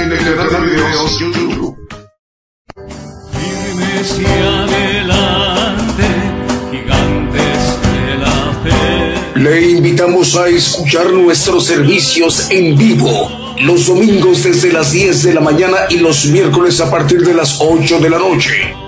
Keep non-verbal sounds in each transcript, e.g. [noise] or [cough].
En el canal de videos YouTube. Le invitamos a escuchar nuestros servicios en vivo los domingos desde las 10 de la mañana y los miércoles a partir de las 8 de la noche.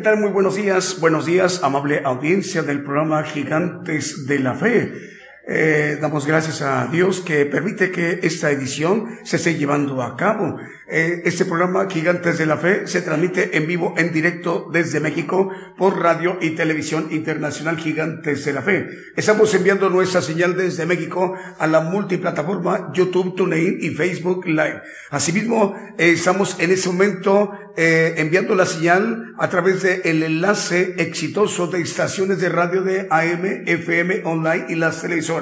¿Qué tal? Muy buenos días, buenos días, amable audiencia del programa Gigantes de la Fe. Eh, damos gracias a Dios que permite que esta edición se esté llevando a cabo. Eh, este programa Gigantes de la Fe se transmite en vivo, en directo desde México por radio y televisión internacional Gigantes de la Fe. Estamos enviando nuestra señal desde México a la multiplataforma YouTube, TuneIn y Facebook Live. Asimismo, eh, estamos en este momento eh, enviando la señal a través del el enlace exitoso de estaciones de radio de AM, FM, online y las televisoras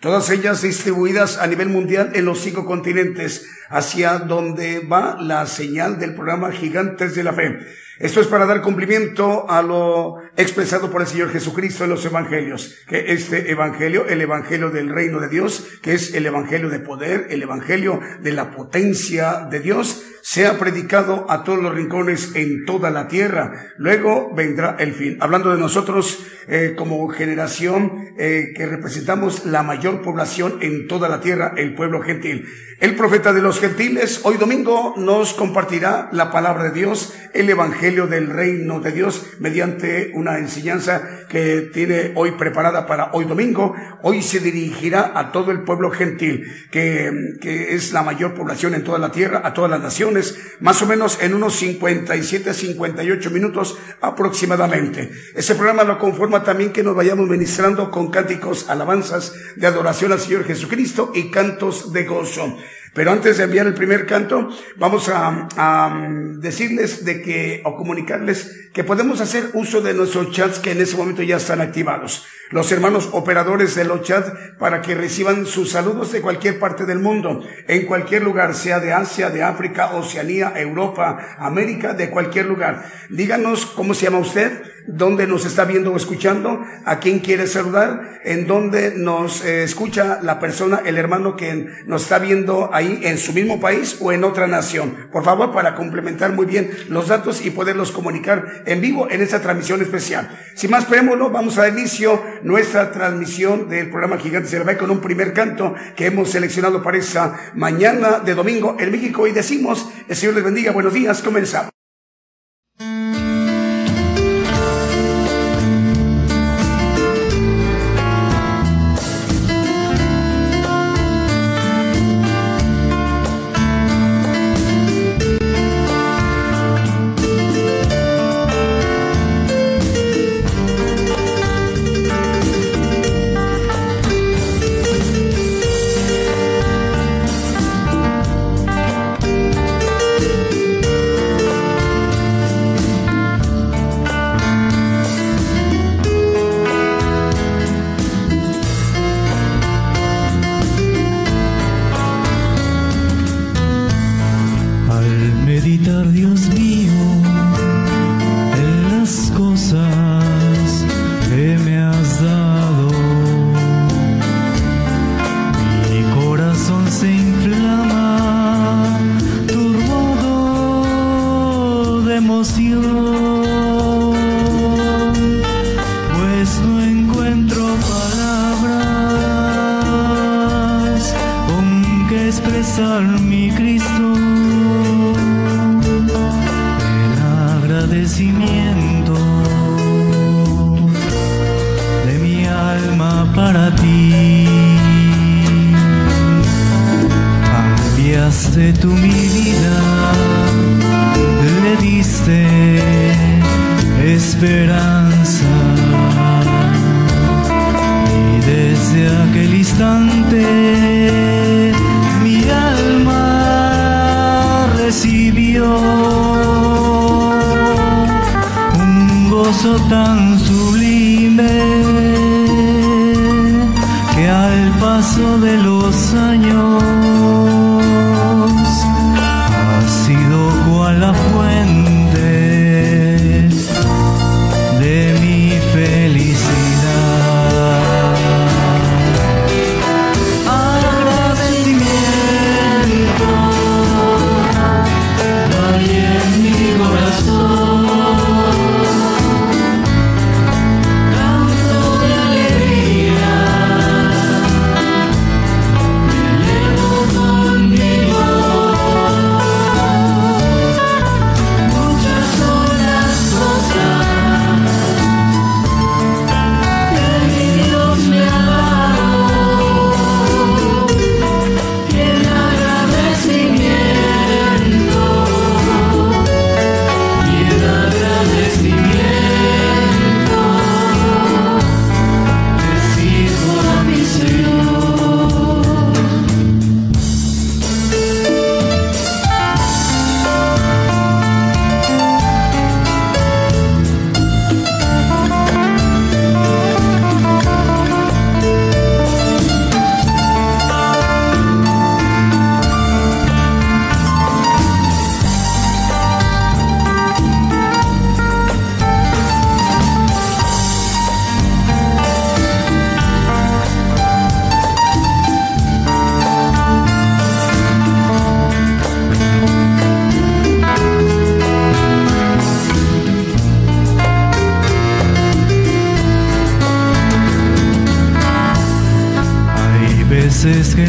todas ellas distribuidas a nivel mundial en los cinco continentes, hacia donde va la señal del programa Gigantes de la Fe. Esto es para dar cumplimiento a lo expresado por el Señor Jesucristo en los evangelios, que este evangelio, el evangelio del reino de Dios, que es el evangelio de poder, el evangelio de la potencia de Dios, sea predicado a todos los rincones en toda la tierra. Luego vendrá el fin. Hablando de nosotros eh, como generación eh, que representamos la mayor población en toda la tierra, el pueblo gentil. El profeta de los gentiles hoy domingo nos compartirá la palabra de Dios, el evangelio del reino de Dios, mediante una enseñanza que tiene hoy preparada para hoy domingo. Hoy se dirigirá a todo el pueblo gentil, que, que es la mayor población en toda la tierra, a todas las naciones, más o menos en unos 57, 58 minutos aproximadamente. Ese programa lo conforma también que nos vayamos ministrando con cánticos, alabanzas de adoración al Señor Jesucristo y cantos de gozo. Pero antes de enviar el primer canto, vamos a, decirles de que, o comunicarles que podemos hacer uso de nuestros chats que en ese momento ya están activados. Los hermanos operadores de los chats para que reciban sus saludos de cualquier parte del mundo, en cualquier lugar, sea de Asia, de África, Oceanía, Europa, América, de cualquier lugar. Díganos cómo se llama usted, dónde nos está viendo o escuchando, a quién quiere saludar, en dónde nos eh, escucha la persona, el hermano que nos está viendo ahí en su mismo país o en otra nación. Por favor, para complementar muy bien los datos y poderlos comunicar en vivo en esta transmisión especial. Sin más preámbulo, vamos a inicio nuestra transmisión del programa Gigantes de la con un primer canto que hemos seleccionado para esa mañana de domingo en México y decimos, el Señor les bendiga, buenos días, comenzamos. Esa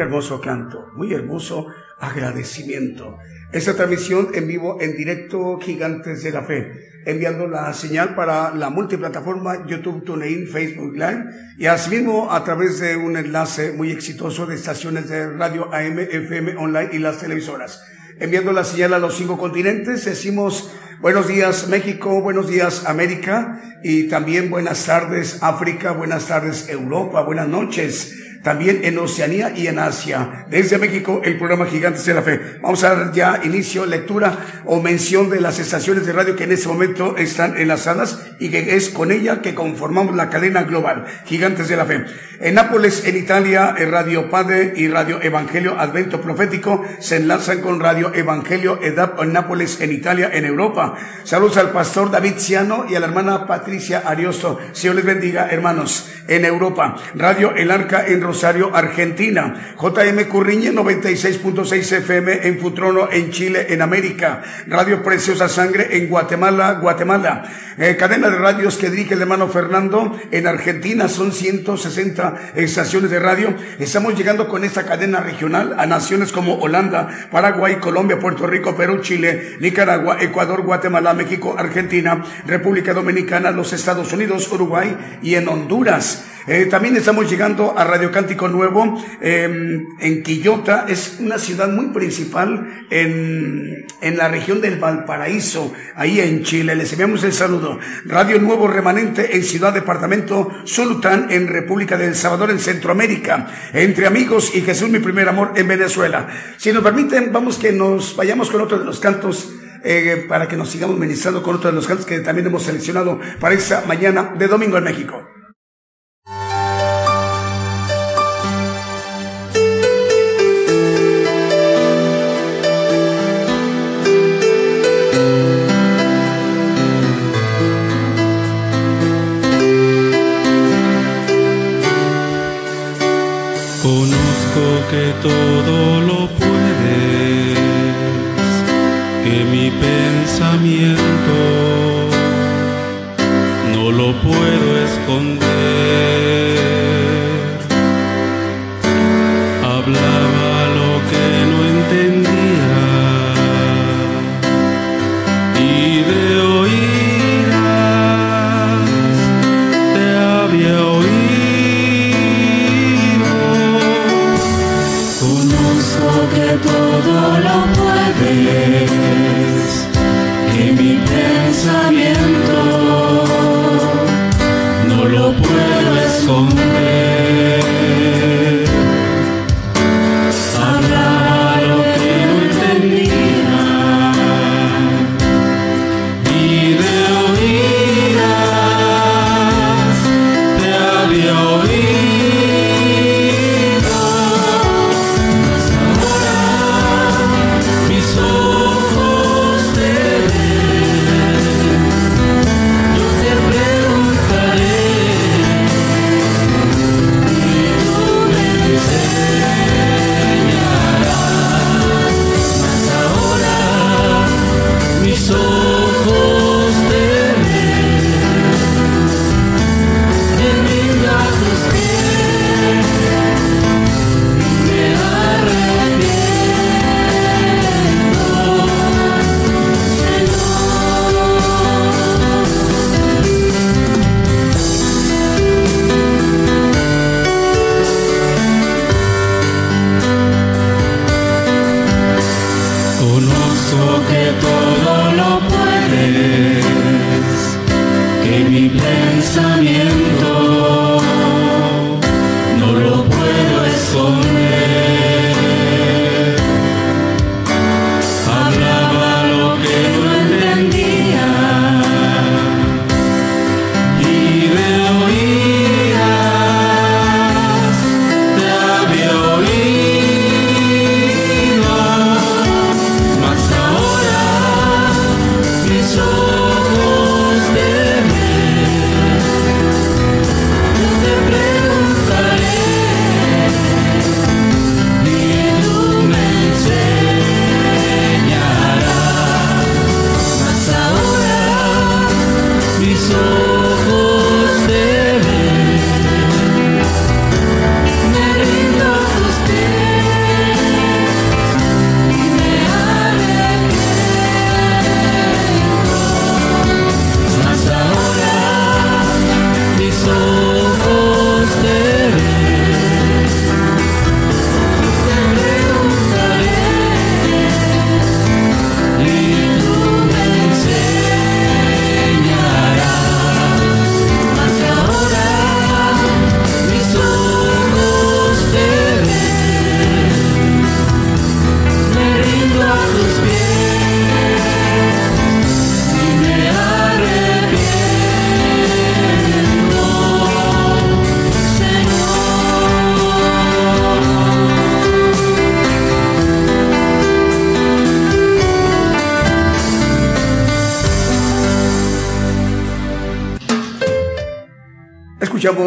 hermoso canto, muy hermoso agradecimiento. Esta transmisión en vivo, en directo, Gigantes de la Fe, enviando la señal para la multiplataforma YouTube, TuneIn, Facebook Live y asimismo a través de un enlace muy exitoso de estaciones de radio AM, FM, online y las televisoras. Enviando la señal a los cinco continentes, decimos buenos días México, buenos días América y también buenas tardes África, buenas tardes Europa, buenas noches también en Oceanía y en Asia. Desde México, el programa Gigantes de la Fe. Vamos a dar ya inicio, lectura o mención de las estaciones de radio que en este momento están enlazadas y que es con ella que conformamos la cadena global Gigantes de la Fe. En Nápoles, en Italia, Radio Padre y Radio Evangelio Advento Profético se enlazan con Radio Evangelio EDAP en Nápoles, en Italia, en Europa. Saludos al pastor David Ciano y a la hermana Patricia Ariosto. Señor les bendiga, hermanos. En Europa, Radio El Arca en Rosario, Argentina. JM Curriñe 96.6 FM en Futrono, en Chile, en América. Radio Preciosa Sangre en Guatemala, Guatemala. Eh, cadena de radios que dirige el hermano Fernando en Argentina. Son 160 estaciones de radio. Estamos llegando con esta cadena regional a naciones como Holanda, Paraguay, Colombia, Puerto Rico, Perú, Chile, Nicaragua, Ecuador, Guatemala, México, Argentina, República Dominicana, los Estados Unidos, Uruguay y en Honduras. Eh, también estamos llegando a Radio Cántico Nuevo em, en Quillota. Es una ciudad muy principal en, en la región del Valparaíso, ahí en Chile. Les enviamos el saludo. Radio Nuevo Remanente en Ciudad Departamento Sultán en República del Salvador en Centroamérica. Entre amigos y Jesús mi primer amor en Venezuela. Si nos permiten, vamos que nos vayamos con otro de los cantos. Eh, para que nos sigamos ministrando con otro de los cantos que también hemos seleccionado para esa mañana de domingo en México. Todo lo puedes, que mi pensamiento no lo puedo esconder.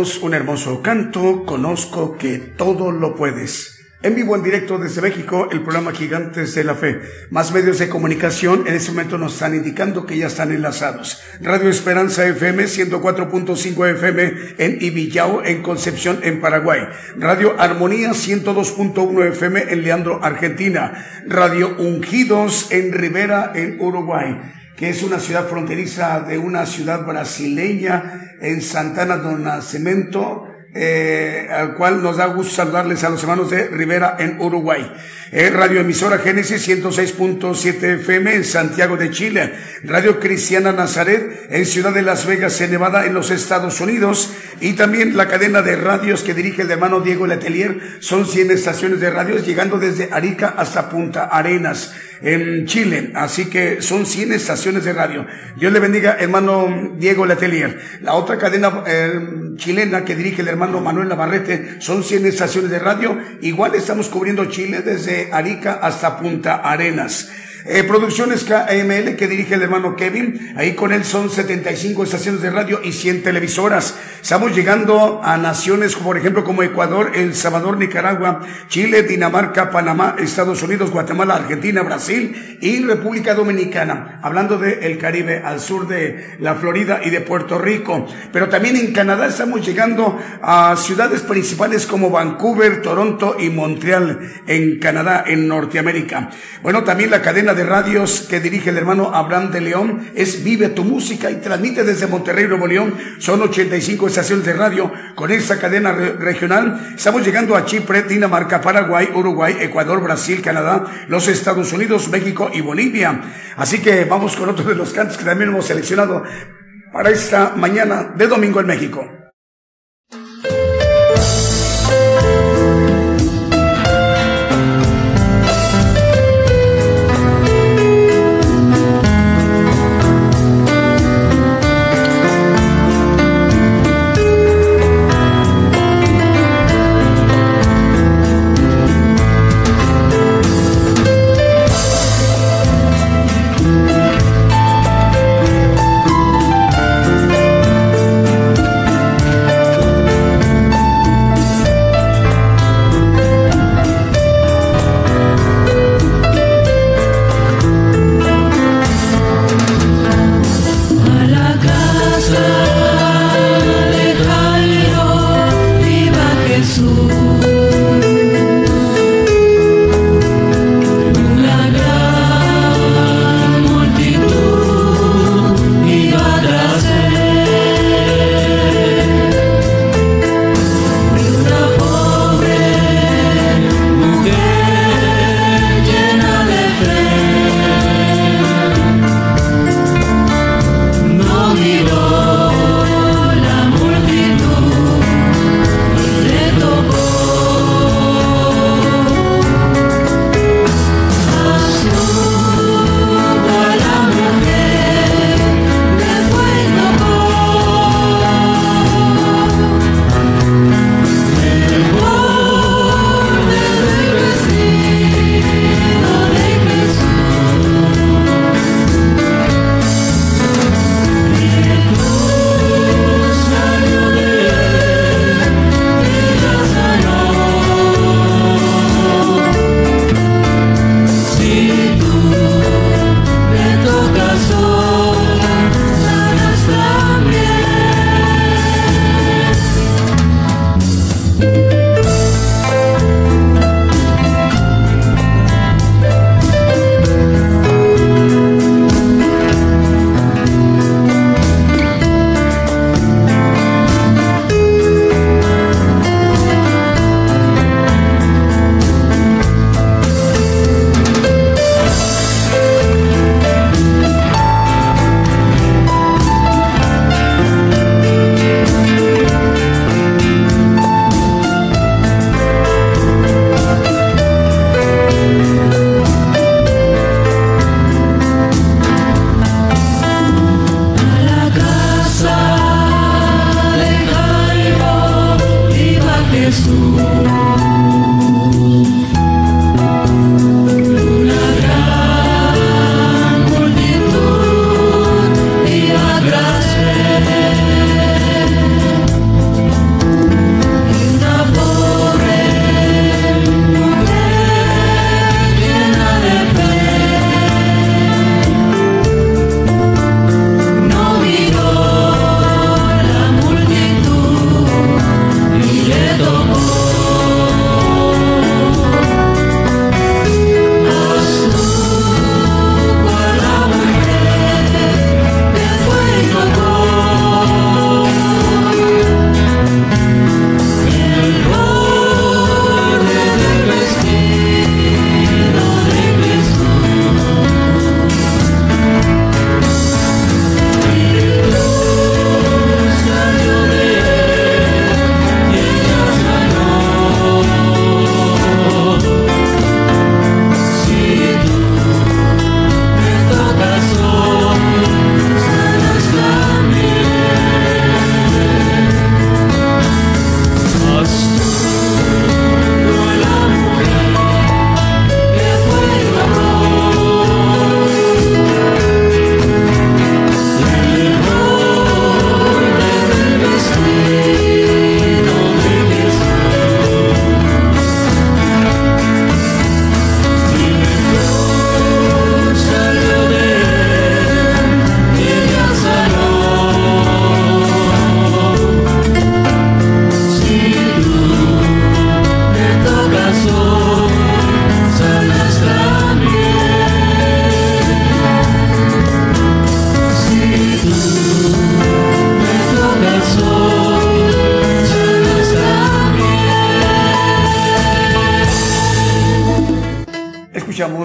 Un hermoso canto, conozco que todo lo puedes. En vivo, en directo desde México, el programa Gigantes de la Fe. Más medios de comunicación en este momento nos están indicando que ya están enlazados. Radio Esperanza FM 104.5 FM en Ibillao, en Concepción, en Paraguay. Radio Armonía 102.1 FM en Leandro, Argentina. Radio Ungidos en Rivera, en Uruguay que es una ciudad fronteriza de una ciudad brasileña en Santana do Nascimento, eh, al cual nos da gusto saludarles a los hermanos de Rivera en Uruguay. Eh, Radio Emisora Génesis 106.7 FM en Santiago de Chile. Radio Cristiana Nazaret en Ciudad de Las Vegas, en Nevada, en los Estados Unidos. Y también la cadena de radios que dirige el hermano Diego Letelier. Son 100 estaciones de radios llegando desde Arica hasta Punta Arenas en Chile. Así que son 100 estaciones de radio. Dios le bendiga, hermano Diego Letelier. La otra cadena eh, chilena que dirige el hermano Manuel Navarrete son 100 estaciones de radio. Igual estamos cubriendo Chile desde Arica hasta Punta Arenas. Eh, producciones KML que dirige el hermano Kevin. Ahí con él son 75 estaciones de radio y 100 televisoras. Estamos llegando a naciones, por ejemplo, como Ecuador, El Salvador, Nicaragua, Chile, Dinamarca, Panamá, Estados Unidos, Guatemala, Argentina, Brasil y República Dominicana. Hablando del el Caribe, al sur de la Florida y de Puerto Rico. Pero también en Canadá estamos llegando a ciudades principales como Vancouver, Toronto y Montreal en Canadá, en Norteamérica. Bueno, también la cadena de radios que dirige el hermano Abraham de León es Vive tu Música y transmite desde Monterrey, Nuevo León. Son 85 estaciones de radio con esta cadena regional. Estamos llegando a Chipre, Dinamarca, Paraguay, Uruguay, Ecuador, Brasil, Canadá, los Estados Unidos, México y Bolivia. Así que vamos con otro de los cantos que también hemos seleccionado para esta mañana de domingo en México.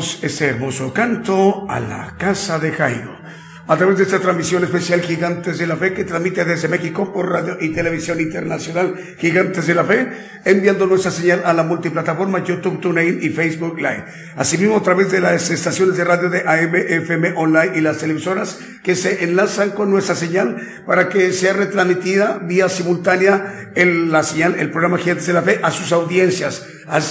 Escuchamos ese hermoso canto a la casa de Jairo a través de esta transmisión especial Gigantes de la Fe que transmite desde México por radio y televisión internacional Gigantes de la Fe, enviando nuestra señal a la multiplataforma YouTube, TuneIn y Facebook Live. Asimismo, a través de las estaciones de radio de AM, FM Online y las televisoras que se enlazan con nuestra señal para que sea retransmitida vía simultánea en la señal, el programa Gigantes de la Fe a sus audiencias,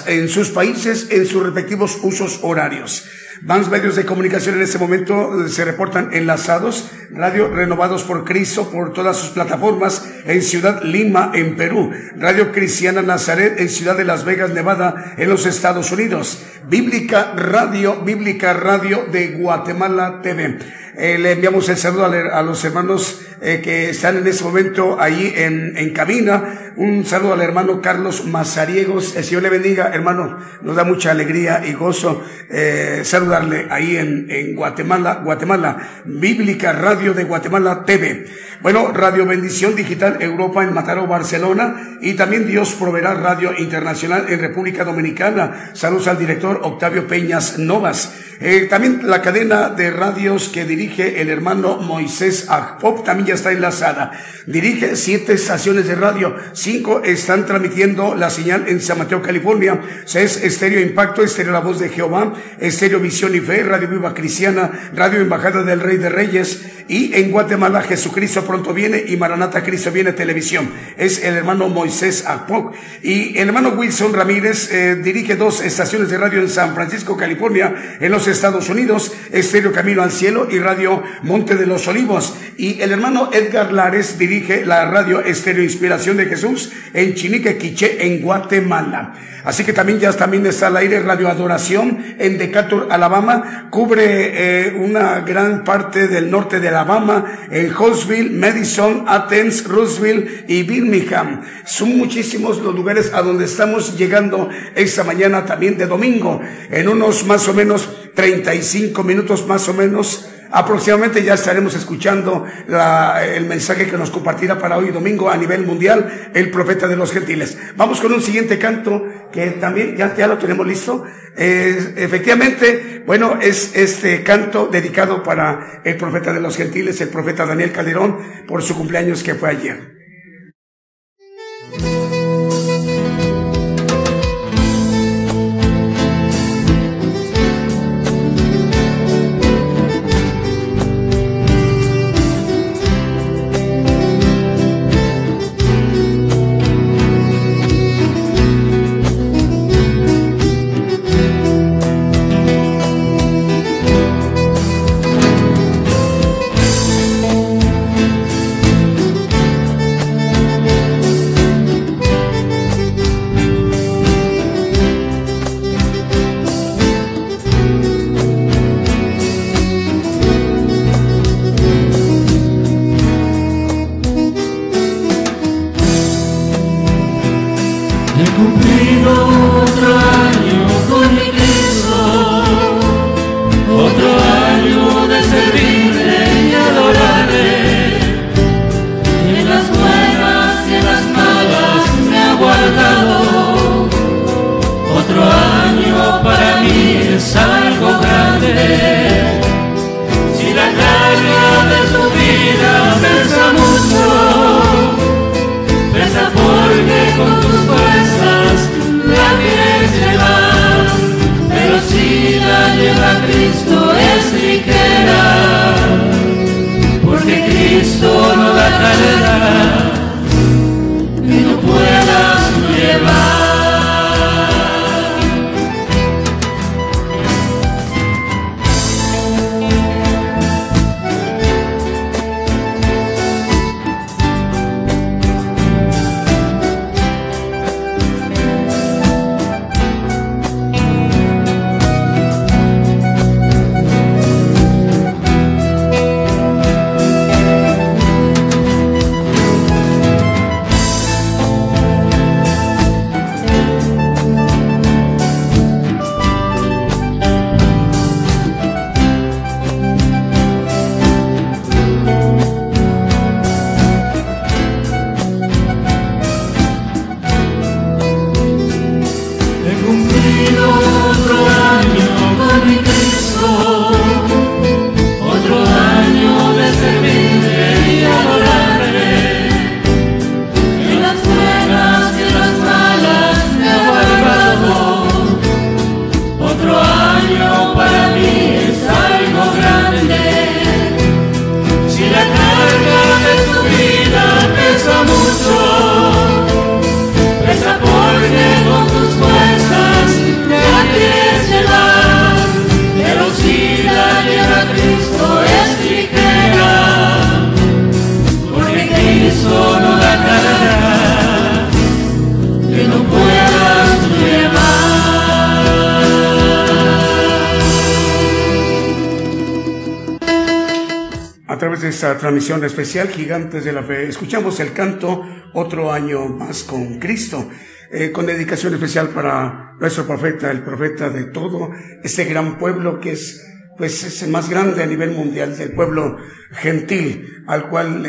en sus países, en sus respectivos usos horarios. Más medios de comunicación en este momento se reportan enlazados, Radio Renovados por Cristo por todas sus plataformas en Ciudad Lima, en Perú, Radio Cristiana Nazaret en Ciudad de Las Vegas, Nevada, en los Estados Unidos, Bíblica Radio, Bíblica Radio de Guatemala TV. Eh, le enviamos el saludo a, los hermanos eh, que están en este momento ahí en, en cabina. Un saludo al hermano Carlos Mazariegos. El Señor le bendiga, hermano. Nos da mucha alegría y gozo eh, saludarle ahí en, en Guatemala, Guatemala. Bíblica Radio de Guatemala TV. Bueno, Radio Bendición Digital Europa en Mataró, Barcelona. Y también Dios proveerá Radio Internacional en República Dominicana. Saludos al director Octavio Peñas Novas. Eh, también la cadena de radios que dirige el hermano Moisés Agpop también ya está enlazada. Dirige siete estaciones de radio. Cinco están transmitiendo la señal en San Mateo, California. Es Estéreo Impacto, Estéreo La Voz de Jehová, Estéreo Visión y Fe, Radio Viva Cristiana, Radio Embajada del Rey de Reyes. Y en Guatemala, Jesucristo pronto viene y Maranata Cristo viene televisión. Es el hermano Moisés Agpop. Y el hermano Wilson Ramírez eh, dirige dos estaciones de radio en San Francisco, California, en los Estados Unidos, Estéreo Camino al Cielo y Radio Monte de los Olivos. Y el hermano Edgar Lares dirige la radio Estéreo Inspiración de Jesús en Chinique, Quiché, en Guatemala. Así que también ya también está al aire Radio Adoración en Decatur, Alabama. Cubre eh, una gran parte del norte de Alabama, en Huntsville, Madison, Athens, Roosevelt y Birmingham. Son muchísimos los lugares a donde estamos llegando esta mañana también de domingo. En unos más o menos 35 minutos más o menos aproximadamente ya estaremos escuchando el mensaje que nos compartirá para hoy domingo a nivel mundial el profeta de los gentiles. Vamos con un siguiente canto que también ya, ya lo tenemos listo. efectivamente, bueno, es este canto dedicado para el profeta de los gentiles, el profeta Daniel Calderón, por su cumpleaños que fue ayer. Especial, Gigantes de la Fe, escuchamos el canto Otro año más con Cristo, eh, con dedicación especial para nuestro profeta, el profeta de todo este gran pueblo que es pues es el más grande a nivel mundial del pueblo gentil, al cual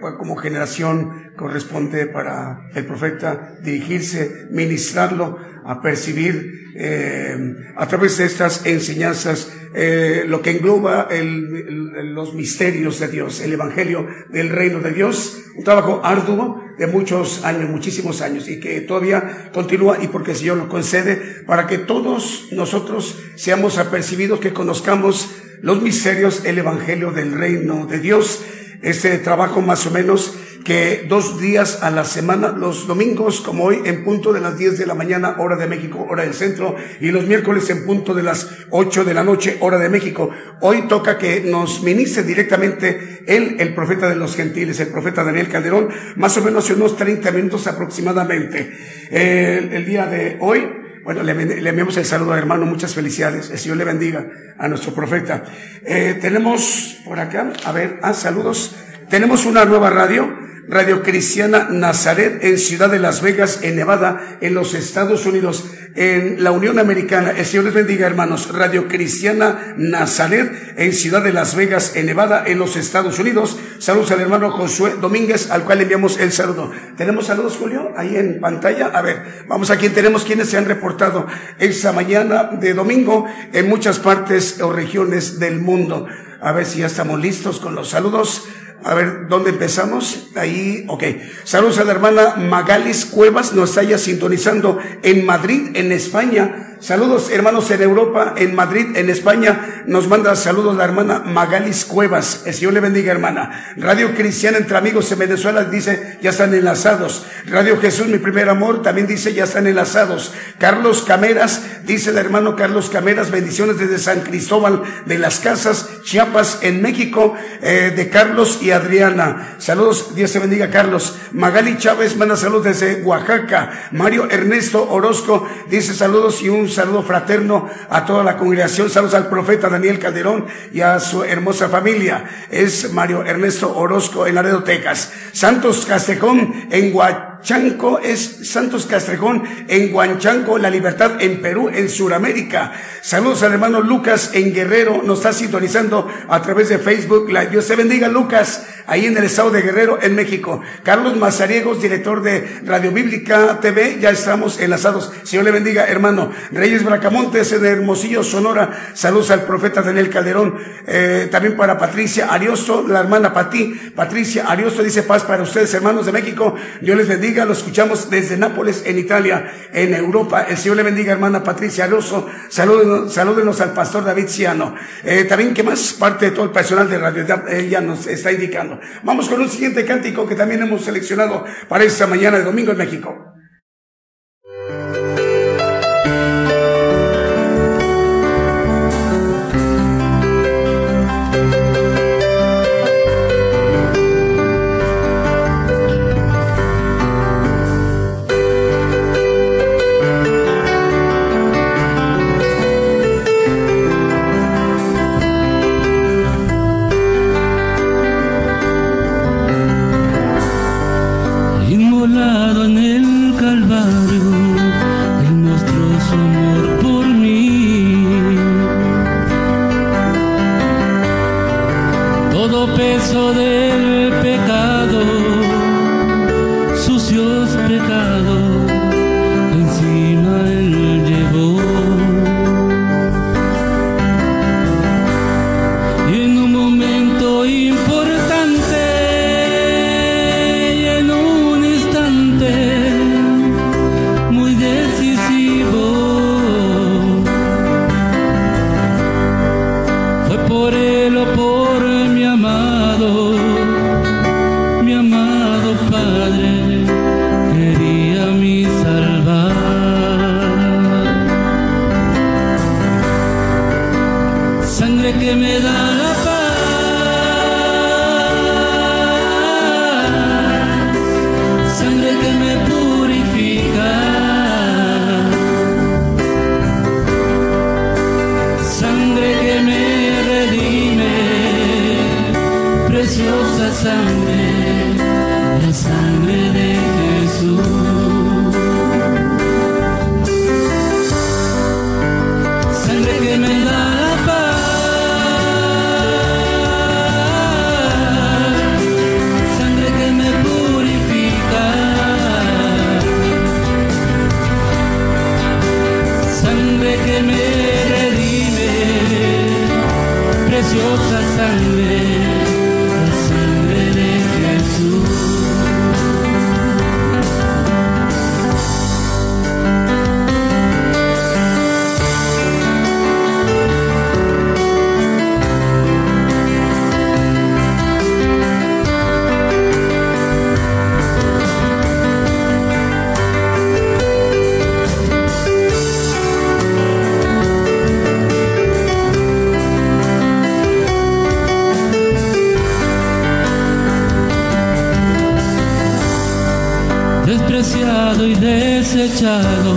pues, como generación corresponde para el profeta dirigirse, ministrarlo, a percibir eh, a través de estas enseñanzas eh, lo que engloba el, los misterios de Dios, el Evangelio del reino de Dios, un trabajo arduo de muchos años, muchísimos años, y que todavía continúa y porque el Señor lo concede, para que todos nosotros seamos apercibidos, que conozcamos los misterios, el Evangelio del reino de Dios, este trabajo más o menos que dos días a la semana, los domingos como hoy en punto de las 10 de la mañana, hora de México, hora del centro, y los miércoles en punto de las 8 de la noche, hora de México. Hoy toca que nos ministre directamente él, el profeta de los gentiles, el profeta Daniel Calderón, más o menos unos 30 minutos aproximadamente. el día de hoy, bueno, le, enviamos el saludo hermano, muchas felicidades. El Señor le bendiga a nuestro profeta. Eh, tenemos por acá, a ver, ah, saludos. Tenemos una nueva radio Radio Cristiana Nazaret en Ciudad de Las Vegas, en Nevada, en los Estados Unidos, en la Unión Americana. El Señor les bendiga, hermanos. Radio Cristiana Nazaret en Ciudad de Las Vegas, en Nevada, en los Estados Unidos. Saludos al hermano Josué Domínguez, al cual le enviamos el saludo. ¿Tenemos saludos, Julio? Ahí en pantalla. A ver, vamos a quien tenemos quienes se han reportado esta mañana de domingo en muchas partes o regiones del mundo. A ver si ya estamos listos con los saludos. A ver, ¿dónde empezamos? Ahí, ok. Saludos a la hermana Magalis Cuevas, nos está ya sintonizando en Madrid, en España. Saludos hermanos en Europa, en Madrid, en España. Nos manda saludos la hermana Magalis Cuevas. El Señor le bendiga, hermana. Radio Cristiana entre amigos en Venezuela dice, ya están enlazados. Radio Jesús, mi primer amor, también dice, ya están enlazados. Carlos Cameras, dice el hermano Carlos Cameras, bendiciones desde San Cristóbal de las Casas, Chiapas, en México, eh, de Carlos y Adriana. Saludos, Dios te bendiga, Carlos. Magali Chávez manda saludos desde Oaxaca. Mario Ernesto Orozco dice saludos y un saludo fraterno a toda la congregación. Saludos al profeta Daniel Calderón y a su hermosa familia. Es Mario Ernesto Orozco en Laredo, Texas. Santos Castejón en Guatemala. Chanco es Santos Castrejón en Huanchanco, La Libertad en Perú, en Sudamérica. Saludos al hermano Lucas en Guerrero, nos está sintonizando a través de Facebook. Dios te bendiga, Lucas, ahí en el estado de Guerrero, en México. Carlos Mazariegos, director de Radio Bíblica TV, ya estamos enlazados. Señor le bendiga, hermano. Reyes Bracamontes en Hermosillo, Sonora. Saludos al profeta Daniel Calderón. Eh, también para Patricia Ariosto, la hermana Pati. Patricia Ariosto dice paz para ustedes, hermanos de México. Dios les bendiga lo escuchamos desde Nápoles, en Italia, en Europa. El Señor le bendiga, hermana Patricia Alonso. Salúdenos, salúdenos al pastor David Ciano. Eh, también que más parte de todo el personal de Radio ella nos está indicando. Vamos con un siguiente cántico que también hemos seleccionado para esta mañana de domingo en México. acechado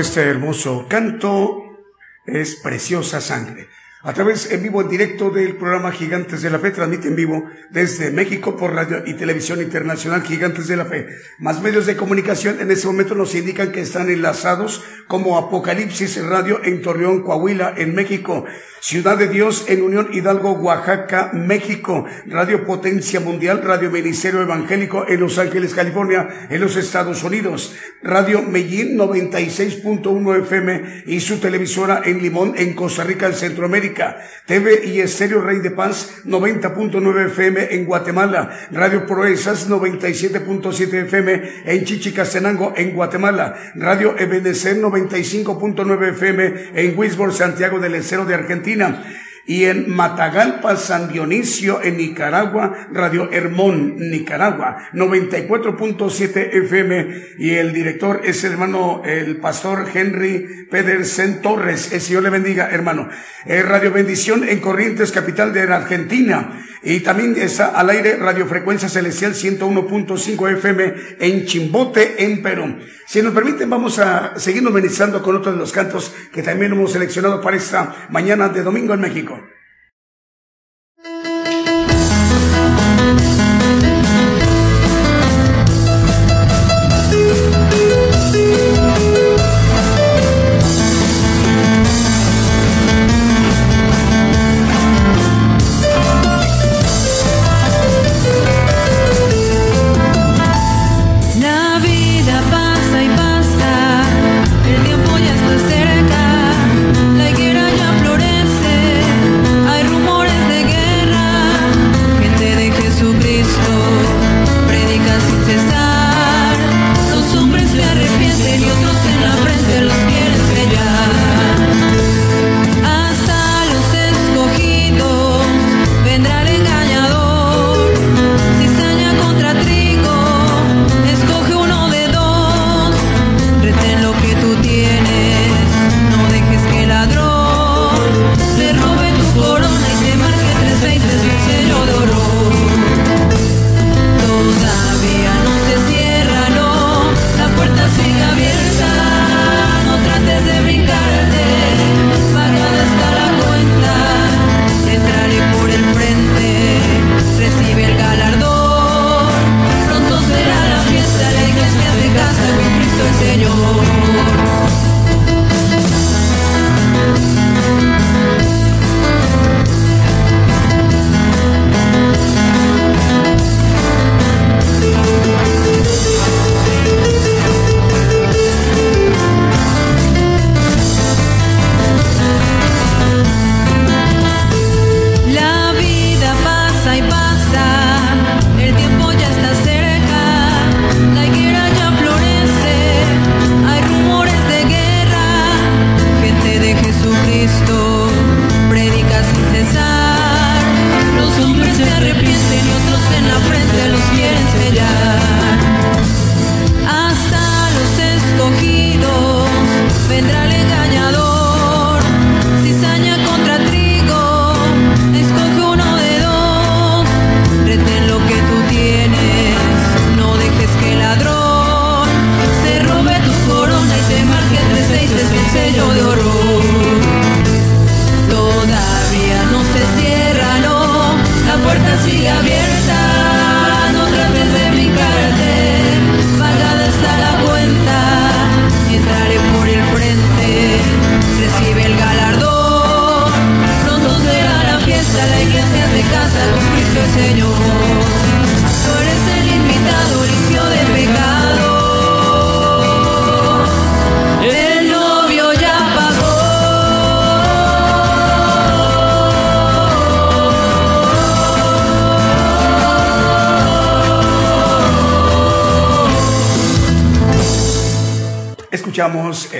este hermoso canto es Preciosa Sangre. a través en vivo, en directo del programa Gigantes de la Fe, transmite en vivo desde México por radio y televisión internacional Gigantes de la Fe. Más medios de comunicación en este momento nos indican que están enlazados como Apocalipsis Radio en Torreón, Coahuila, en México. Ciudad de Dios en Unión Hidalgo, Oaxaca, México. Radio Potencia Mundial, Radio Ministerio Evangélico en Los Ángeles, California, en los Estados Unidos. Radio Medellín 96.1 FM y su televisora en Limón, en Costa Rica, en Centroamérica. TV y Estéreo Rey de Paz 90.9 FM en Guatemala. Radio Proezas 97.7 FM en Chichicastenango, en Guatemala. Radio Ebenecer 95.9 FM en Wisborne, Santiago del Estero de Argentina y en Matagalpa, San Dionisio, en Nicaragua, Radio Hermón, Nicaragua, 94.7 FM, y el director es el hermano, el pastor Henry Pedersen Torres, el Señor le bendiga, hermano. Eh, Radio Bendición en Corrientes, capital de Argentina, y también está al aire Radio Frecuencia Celestial 101.5 FM en Chimbote, en Perú. Si nos permiten, vamos a seguirnos ministrando con otros de los cantos que también hemos seleccionado para esta mañana de domingo en México.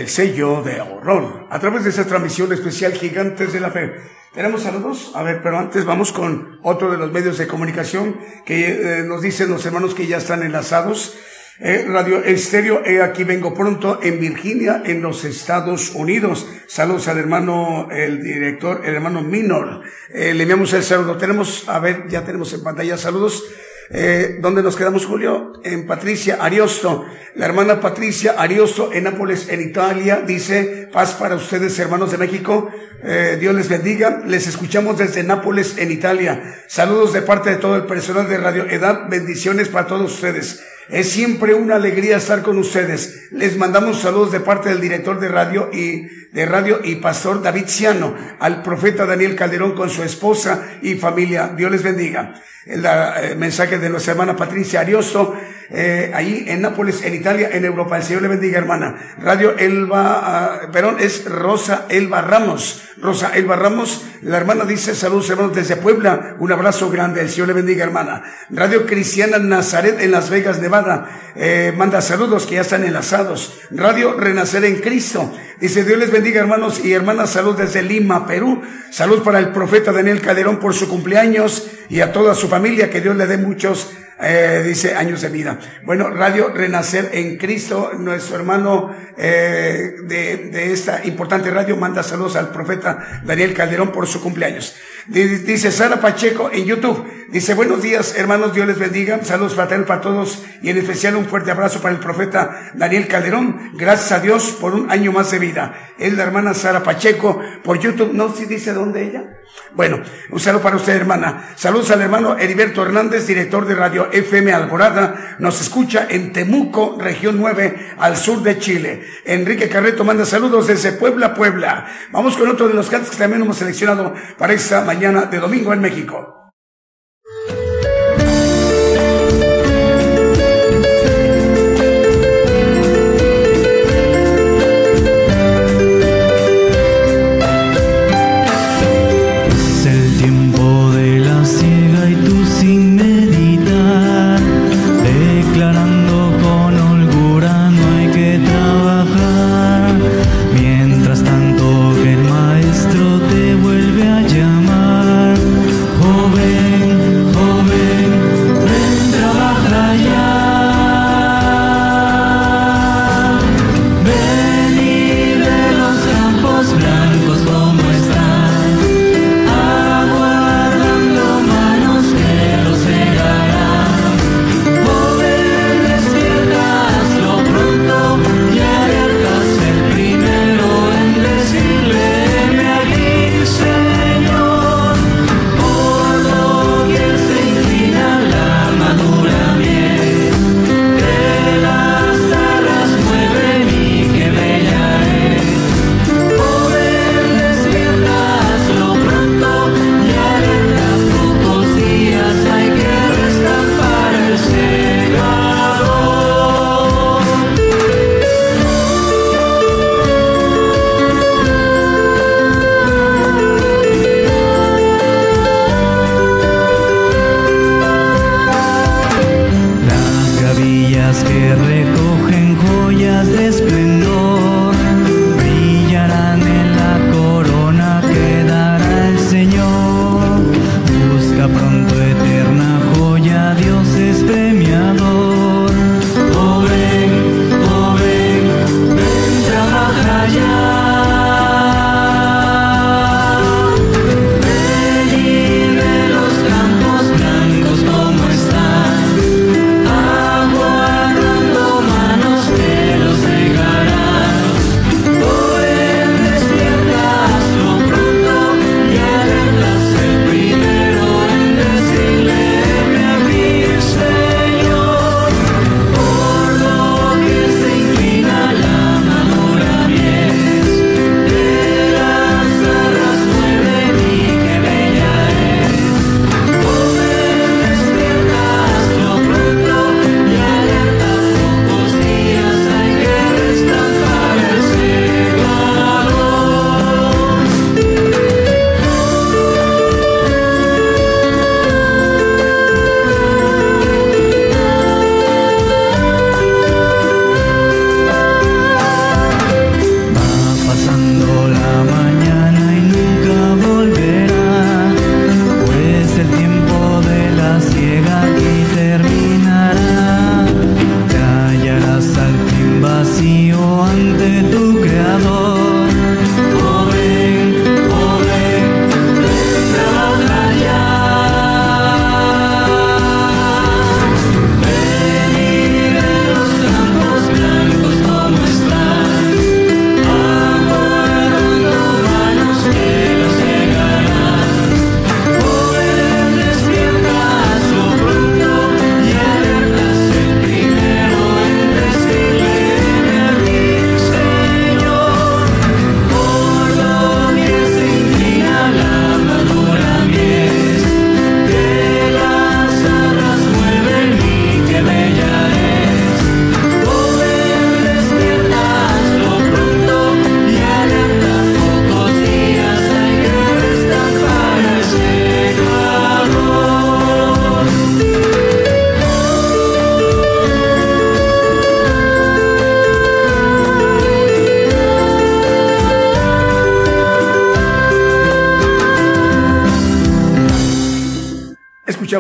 El sello de horror a través de esa transmisión especial Gigantes de la Fe. ¿Tenemos saludos? A ver, pero antes vamos con otro de los medios de comunicación que eh, nos dicen los hermanos que ya están enlazados. Eh, Radio Estéreo, eh, aquí vengo pronto en Virginia, en los Estados Unidos. Saludos al hermano, el director, el hermano Minor. le enviamos el saludo. Tenemos, a ver, ya tenemos en pantalla saludos. Eh, ¿Dónde nos quedamos, Julio? En Patricia Ariosto. La hermana Patricia Ariosto en Nápoles, en Italia, dice, paz para ustedes, hermanos de México. Eh, Dios les bendiga. Les escuchamos desde Nápoles, en Italia. Saludos de parte de todo el personal de Radio Edad. Bendiciones para todos ustedes. Es siempre una alegría estar con ustedes. Les mandamos saludos de parte del director de radio y de radio y pastor David Ciano, al profeta Daniel Calderón con su esposa y familia. Dios les bendiga. El, el mensaje de nuestra hermana Patricia Ariosto eh, ahí en Nápoles, en Italia, en Europa. El Señor le bendiga, hermana. Radio Elba, uh, perdón, es Rosa Elba Ramos. Rosa Elba Ramos, la hermana dice, saludos hermanos desde Puebla, un abrazo grande, el Señor le bendiga, hermana. Radio Cristiana Nazaret en Las Vegas, Nevada, eh, manda saludos que ya están enlazados. Radio Renacer en Cristo, dice, Dios les bendiga, hermanos y hermanas, salud desde Lima, Perú. Salud para el profeta Daniel Calderón por su cumpleaños y a toda su familia, que Dios le dé muchos eh, dice años de vida. Bueno, Radio Renacer en Cristo, nuestro hermano eh, de, de, esta importante radio manda saludos al profeta Daniel Calderón por su cumpleaños. Dice Sara Pacheco en YouTube, dice buenos días hermanos, Dios les bendiga, saludos fraternos para todos y en especial un fuerte abrazo para el profeta Daniel Calderón, gracias a Dios por un año más de vida. Es la hermana Sara Pacheco por YouTube, no si dice dónde ella. Bueno, un saludo para usted, hermana. Saludos al hermano Heriberto Hernández, director de Radio FM Alborada. Nos escucha en Temuco, región 9, al sur de Chile. Enrique Carreto manda saludos desde Puebla, Puebla. Vamos con otro de los cantos que también hemos seleccionado para esta mañana de domingo en México.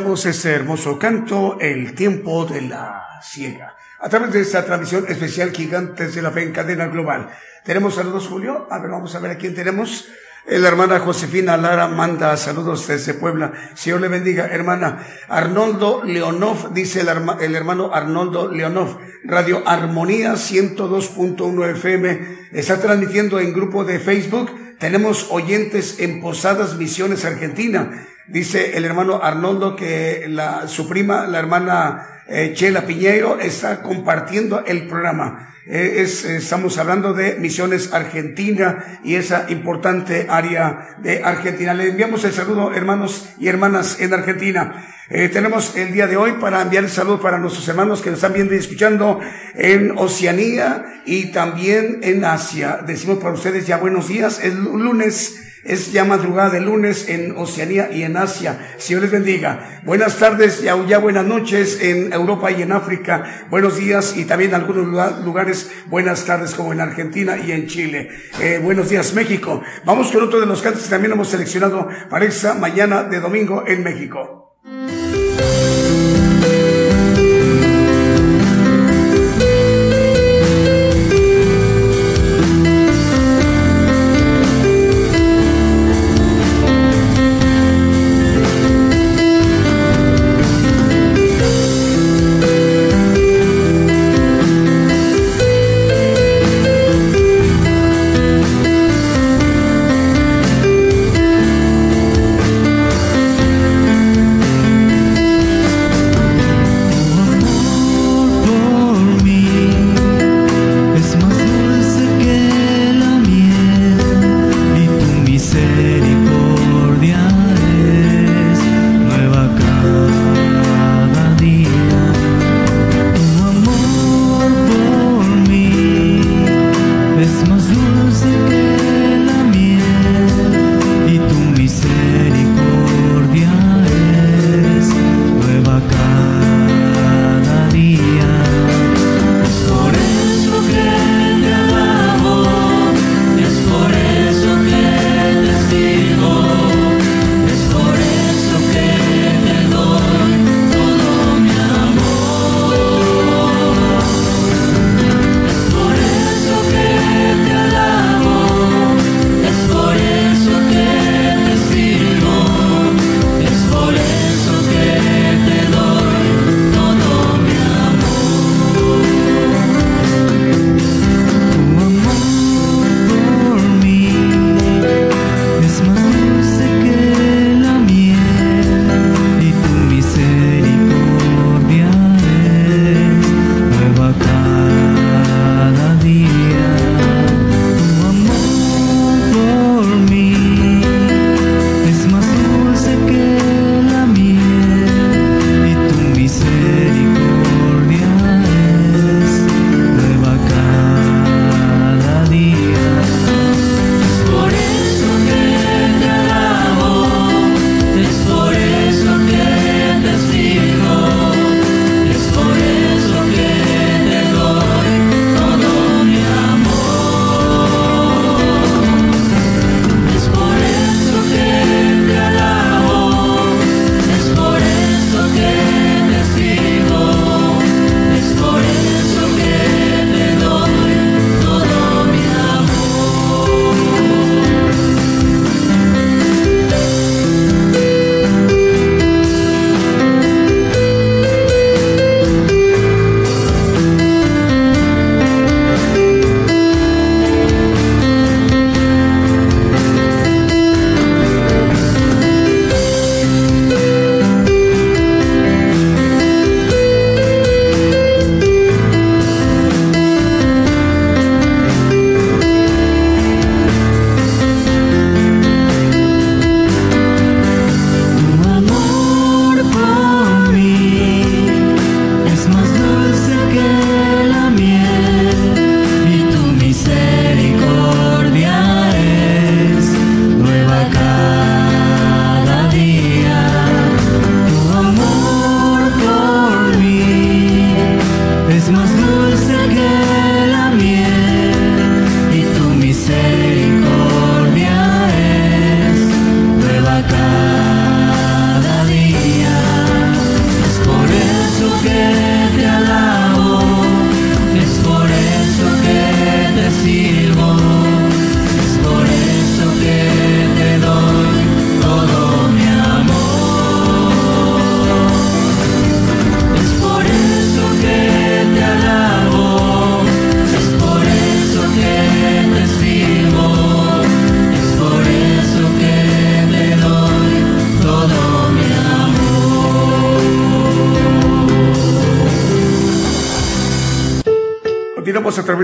Escuchamos este hermoso canto, El tiempo de la ciega. A través de esta transmisión especial Gigantes de la Fe en cadena global. Tenemos saludos, Julio. A ver, vamos a ver a quién tenemos. La hermana Josefina Lara manda saludos desde Puebla. Señor le bendiga, hermana. Arnoldo Leonov, dice el, el hermano Arnoldo Leonov. Radio Armonía 102.1 FM. Está transmitiendo en grupo de Facebook. Tenemos oyentes en Posadas Misiones Argentina. Dice el hermano Arnoldo que la, su prima, la hermana eh, Chela Piñeiro, está compartiendo el programa. Eh, es, estamos hablando de Misiones Argentina y esa importante área de Argentina. Le enviamos el saludo, hermanos y hermanas en Argentina. Eh, tenemos el día de hoy para enviar el saludo para nuestros hermanos que nos están viendo y escuchando en Oceanía y también en Asia. Decimos para ustedes ya buenos días. El lunes es ya madrugada de lunes en Oceanía y en Asia. Señor les bendiga. Buenas tardes, ya, ya buenas noches en Europa y en África. Buenos días y también en algunos lugares buenas tardes como en Argentina y en Chile. Eh, buenos días México. Vamos con otro de los cantos que también hemos seleccionado para esta mañana de domingo en México.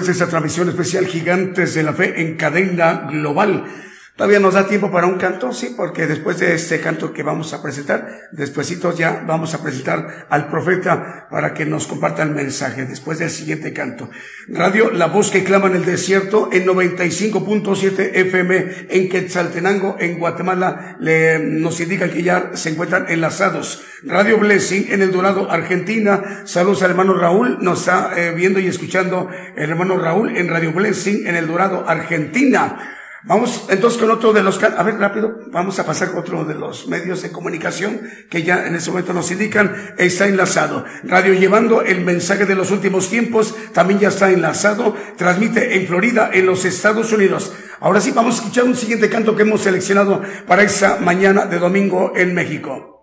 Esta transmisión especial Gigantes de la Fe en cadena global. Todavía nos da tiempo para un canto, sí, porque después de este canto que vamos a presentar, despuesito ya vamos a presentar al profeta para que nos comparta el mensaje después del siguiente canto. Radio La Voz que clama en el desierto en 95.7 FM en Quetzaltenango, en Guatemala, le, nos indican que ya se encuentran enlazados. Radio Blessing en El Dorado, Argentina. Saludos al hermano Raúl, nos está eh, viendo y escuchando el hermano Raúl en Radio Blessing en El Dorado, Argentina. Vamos entonces con otro de los, a ver rápido, vamos a pasar con otro de los medios de comunicación que ya en ese momento nos indican, está enlazado. Radio llevando el mensaje de los últimos tiempos, también ya está enlazado, transmite en Florida, en los Estados Unidos. Ahora sí, vamos a escuchar un siguiente canto que hemos seleccionado para esa mañana de domingo en México.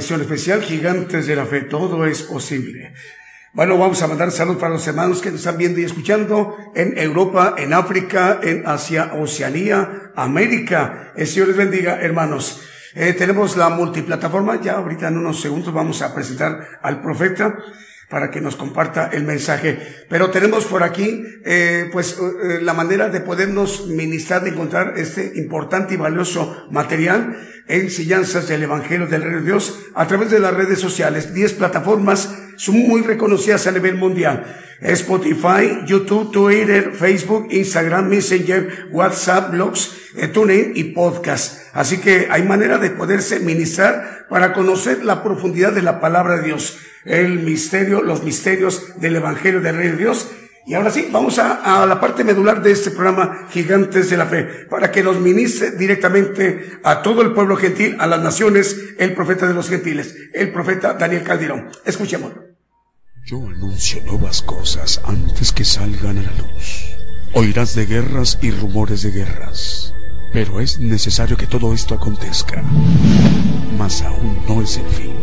Especial, Gigantes de la Fe, todo es posible. Bueno, vamos a mandar saludos para los hermanos que nos están viendo y escuchando en Europa, en África, en Asia, Oceanía, América. El Señor les bendiga, hermanos. Eh, tenemos la multiplataforma, ya ahorita en unos segundos vamos a presentar al profeta. para que nos comparta el mensaje. Pero tenemos por aquí, eh, pues, eh, la manera de podernos ministrar, de encontrar este importante y valioso material, enseñanzas del Evangelio del Rey de Dios, a través de las redes sociales. Diez plataformas son muy reconocidas a nivel mundial. Spotify, YouTube, Twitter, Facebook, Instagram, Messenger, WhatsApp, blogs, eh, TuneIn y podcast. Así que hay manera de poderse ministrar para conocer la profundidad de la palabra de Dios el misterio, los misterios del Evangelio del Rey de Dios. Y ahora sí, vamos a, la parte medular de este programa Gigantes de la Fe, para que nos ministre directamente a todo el pueblo gentil, a las naciones, el profeta de los gentiles, el profeta Daniel Calderón. Escuchémoslo. Yo anuncio nuevas cosas antes que salgan a la luz. Oirás de guerras y rumores de guerras, pero es necesario que todo esto acontezca. Mas aún no es el fin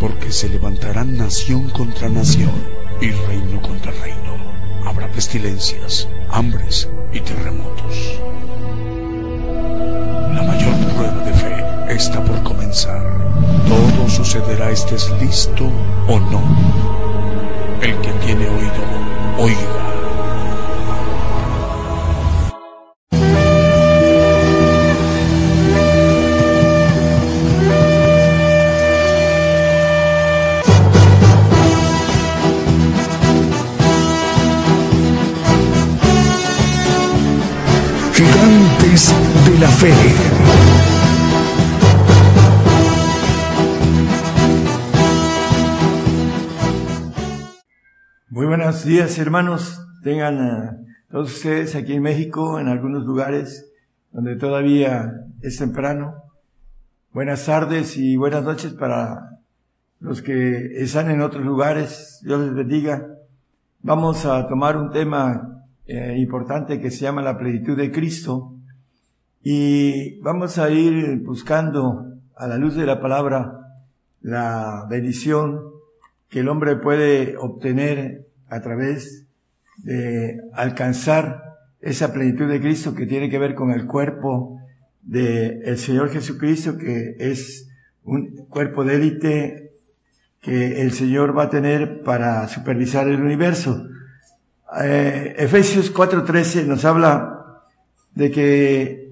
porque se levantarán nación contra nación y reino contra reino. Habrá pestilencias, hambres y terremotos. La mayor prueba de fe está por comenzar. Todo sucederá estés listo o no. El que tiene oído, oiga. La Fe. Muy buenos días hermanos, tengan a todos ustedes aquí en México, en algunos lugares donde todavía es temprano. Buenas tardes y buenas noches para los que están en otros lugares. Dios les bendiga. Vamos a tomar un tema eh, importante que se llama la plenitud de Cristo. Y vamos a ir buscando a la luz de la palabra la bendición que el hombre puede obtener a través de alcanzar esa plenitud de Cristo que tiene que ver con el cuerpo del el Señor Jesucristo, que es un cuerpo de élite que el Señor va a tener para supervisar el universo. Eh, Efesios 4:13 nos habla de que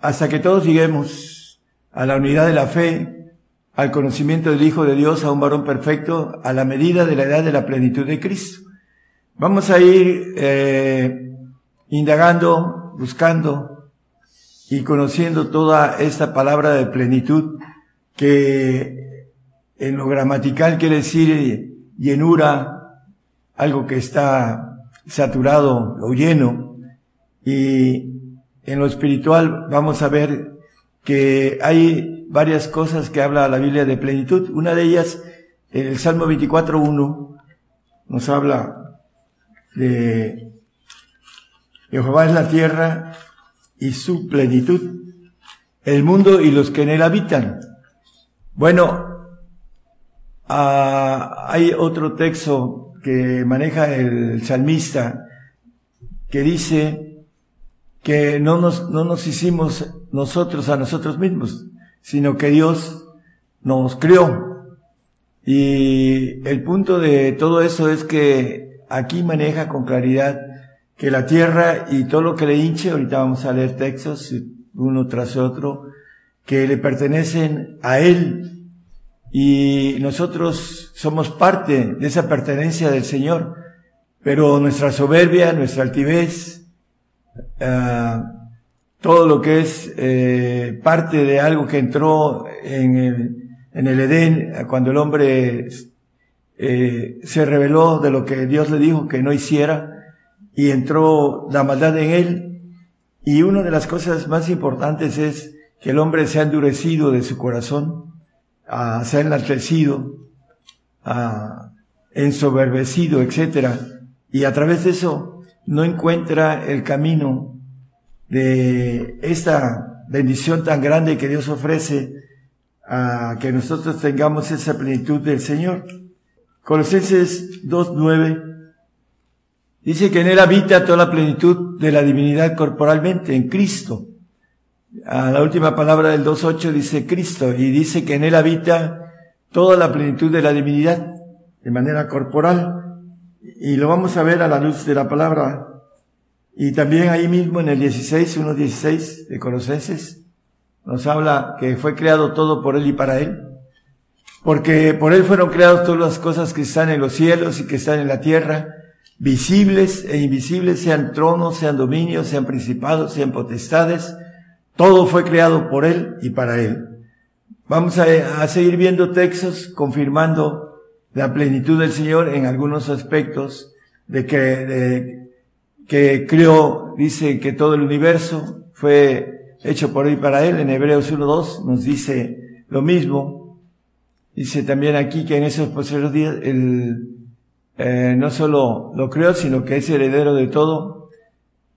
hasta que todos lleguemos a la unidad de la fe, al conocimiento del Hijo de Dios, a un varón perfecto, a la medida de la edad de la plenitud de Cristo. Vamos a ir eh, indagando, buscando y conociendo toda esta palabra de plenitud que en lo gramatical quiere decir llenura, algo que está saturado o lleno. Y en lo espiritual vamos a ver que hay varias cosas que habla la Biblia de plenitud. Una de ellas, el Salmo 24.1, nos habla de Jehová es la tierra y su plenitud, el mundo y los que en él habitan. Bueno, ah, hay otro texto que maneja el salmista, que dice que no nos, no nos hicimos nosotros a nosotros mismos, sino que Dios nos creó. Y el punto de todo eso es que aquí maneja con claridad que la tierra y todo lo que le hinche, ahorita vamos a leer textos uno tras otro, que le pertenecen a Él y nosotros somos parte de esa pertenencia del Señor, pero nuestra soberbia, nuestra altivez, uh, todo lo que es eh, parte de algo que entró en el, en el Edén cuando el hombre eh, se reveló de lo que Dios le dijo que no hiciera y entró la maldad en él. Y una de las cosas más importantes es que el hombre se ha endurecido de su corazón a ser enaltecido, a ensoberbecido, etcétera, y a través de eso no encuentra el camino de esta bendición tan grande que Dios ofrece a que nosotros tengamos esa plenitud del Señor. Colosenses 2.9 dice que en Él habita toda la plenitud de la divinidad corporalmente, en Cristo a la última palabra del 2.8 dice Cristo y dice que en él habita toda la plenitud de la divinidad de manera corporal. Y lo vamos a ver a la luz de la palabra. Y también ahí mismo en el 16, 1.16 de Colosenses, nos habla que fue creado todo por Él y para Él. Porque por Él fueron creadas todas las cosas que están en los cielos y que están en la tierra, visibles e invisibles, sean tronos, sean dominios, sean principados, sean potestades. Todo fue creado por Él y para Él. Vamos a, seguir viendo textos confirmando la plenitud del Señor en algunos aspectos de que, de, que creó, dice que todo el universo fue hecho por Él para Él. En Hebreos 1.2 nos dice lo mismo. Dice también aquí que en esos posteriores días el, eh, no solo lo creó, sino que es heredero de todo.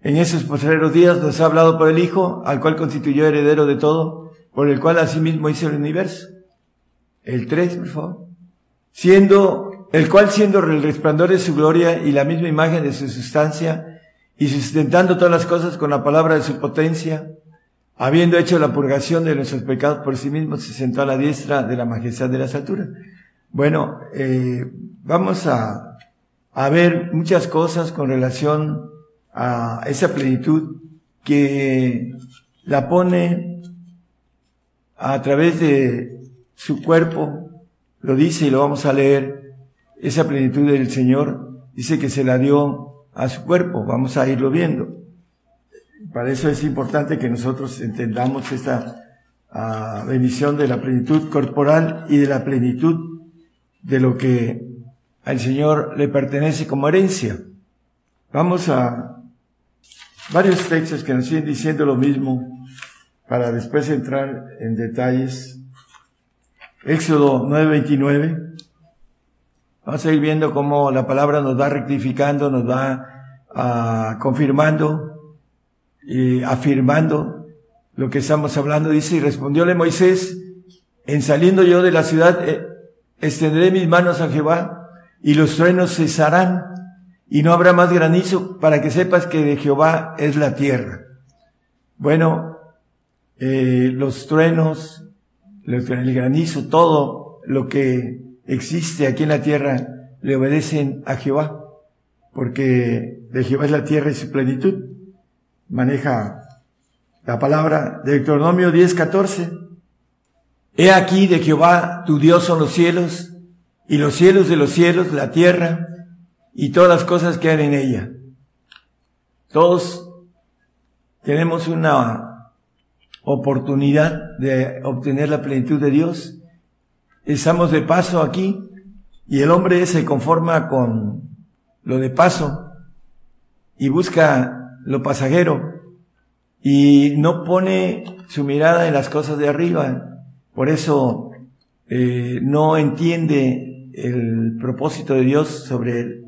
En esos posteriores días nos ha hablado por el Hijo, al cual constituyó heredero de todo, por el cual asimismo hizo el universo. El 3, por favor. Siendo, el cual siendo el resplandor de su gloria y la misma imagen de su sustancia, y sustentando todas las cosas con la palabra de su potencia, habiendo hecho la purgación de nuestros pecados por sí mismo, se sentó a la diestra de la majestad de las alturas. Bueno, eh, vamos a a ver muchas cosas con relación a esa plenitud que la pone a través de su cuerpo, lo dice y lo vamos a leer, esa plenitud del Señor dice que se la dio a su cuerpo, vamos a irlo viendo. Para eso es importante que nosotros entendamos esta uh, bendición de la plenitud corporal y de la plenitud de lo que al Señor le pertenece como herencia. Vamos a varios textos que nos siguen diciendo lo mismo para después entrar en detalles. Éxodo 9:29. Vamos a ir viendo cómo la palabra nos va rectificando, nos va ah, confirmando afirmando lo que estamos hablando. Dice, y respondióle Moisés, en saliendo yo de la ciudad, eh, extenderé mis manos a Jehová y los truenos cesarán y no habrá más granizo para que sepas que de Jehová es la tierra. Bueno, eh, los truenos, el granizo, todo lo que existe aquí en la tierra le obedecen a Jehová, porque de Jehová es la tierra y su plenitud. Maneja la palabra de Deuteronomio 10, 14. He aquí de Jehová tu Dios son los cielos y los cielos de los cielos, la tierra y todas las cosas que hay en ella. Todos tenemos una oportunidad de obtener la plenitud de Dios. Estamos de paso aquí y el hombre se conforma con lo de paso y busca lo pasajero y no pone su mirada en las cosas de arriba. Por eso eh, no entiende el propósito de Dios sobre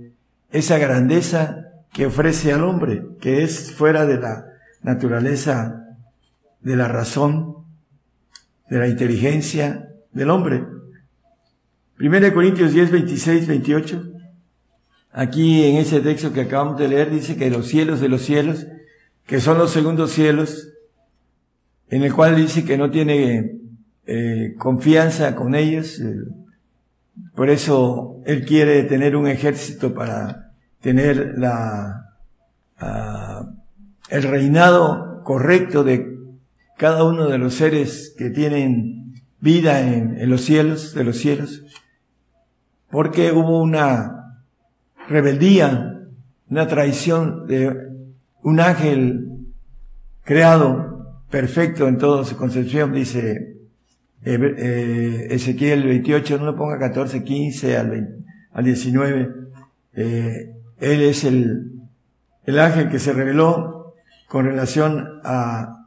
esa grandeza que ofrece al hombre, que es fuera de la naturaleza, de la razón, de la inteligencia del hombre. Primero Corintios 10, 26, 28. Aquí en ese texto que acabamos de leer dice que los cielos de los cielos, que son los segundos cielos, en el cual dice que no tiene eh, confianza con ellos, por eso él quiere tener un ejército para tener la, uh, el reinado correcto de cada uno de los seres que tienen vida en, los cielos, de los cielos. Porque hubo una rebeldía, una traición de un ángel creado perfecto en toda su concepción, dice eh, Ezequiel 28, no lo ponga 14, 15 al, al 19. Eh, él es el, el ángel que se reveló con relación a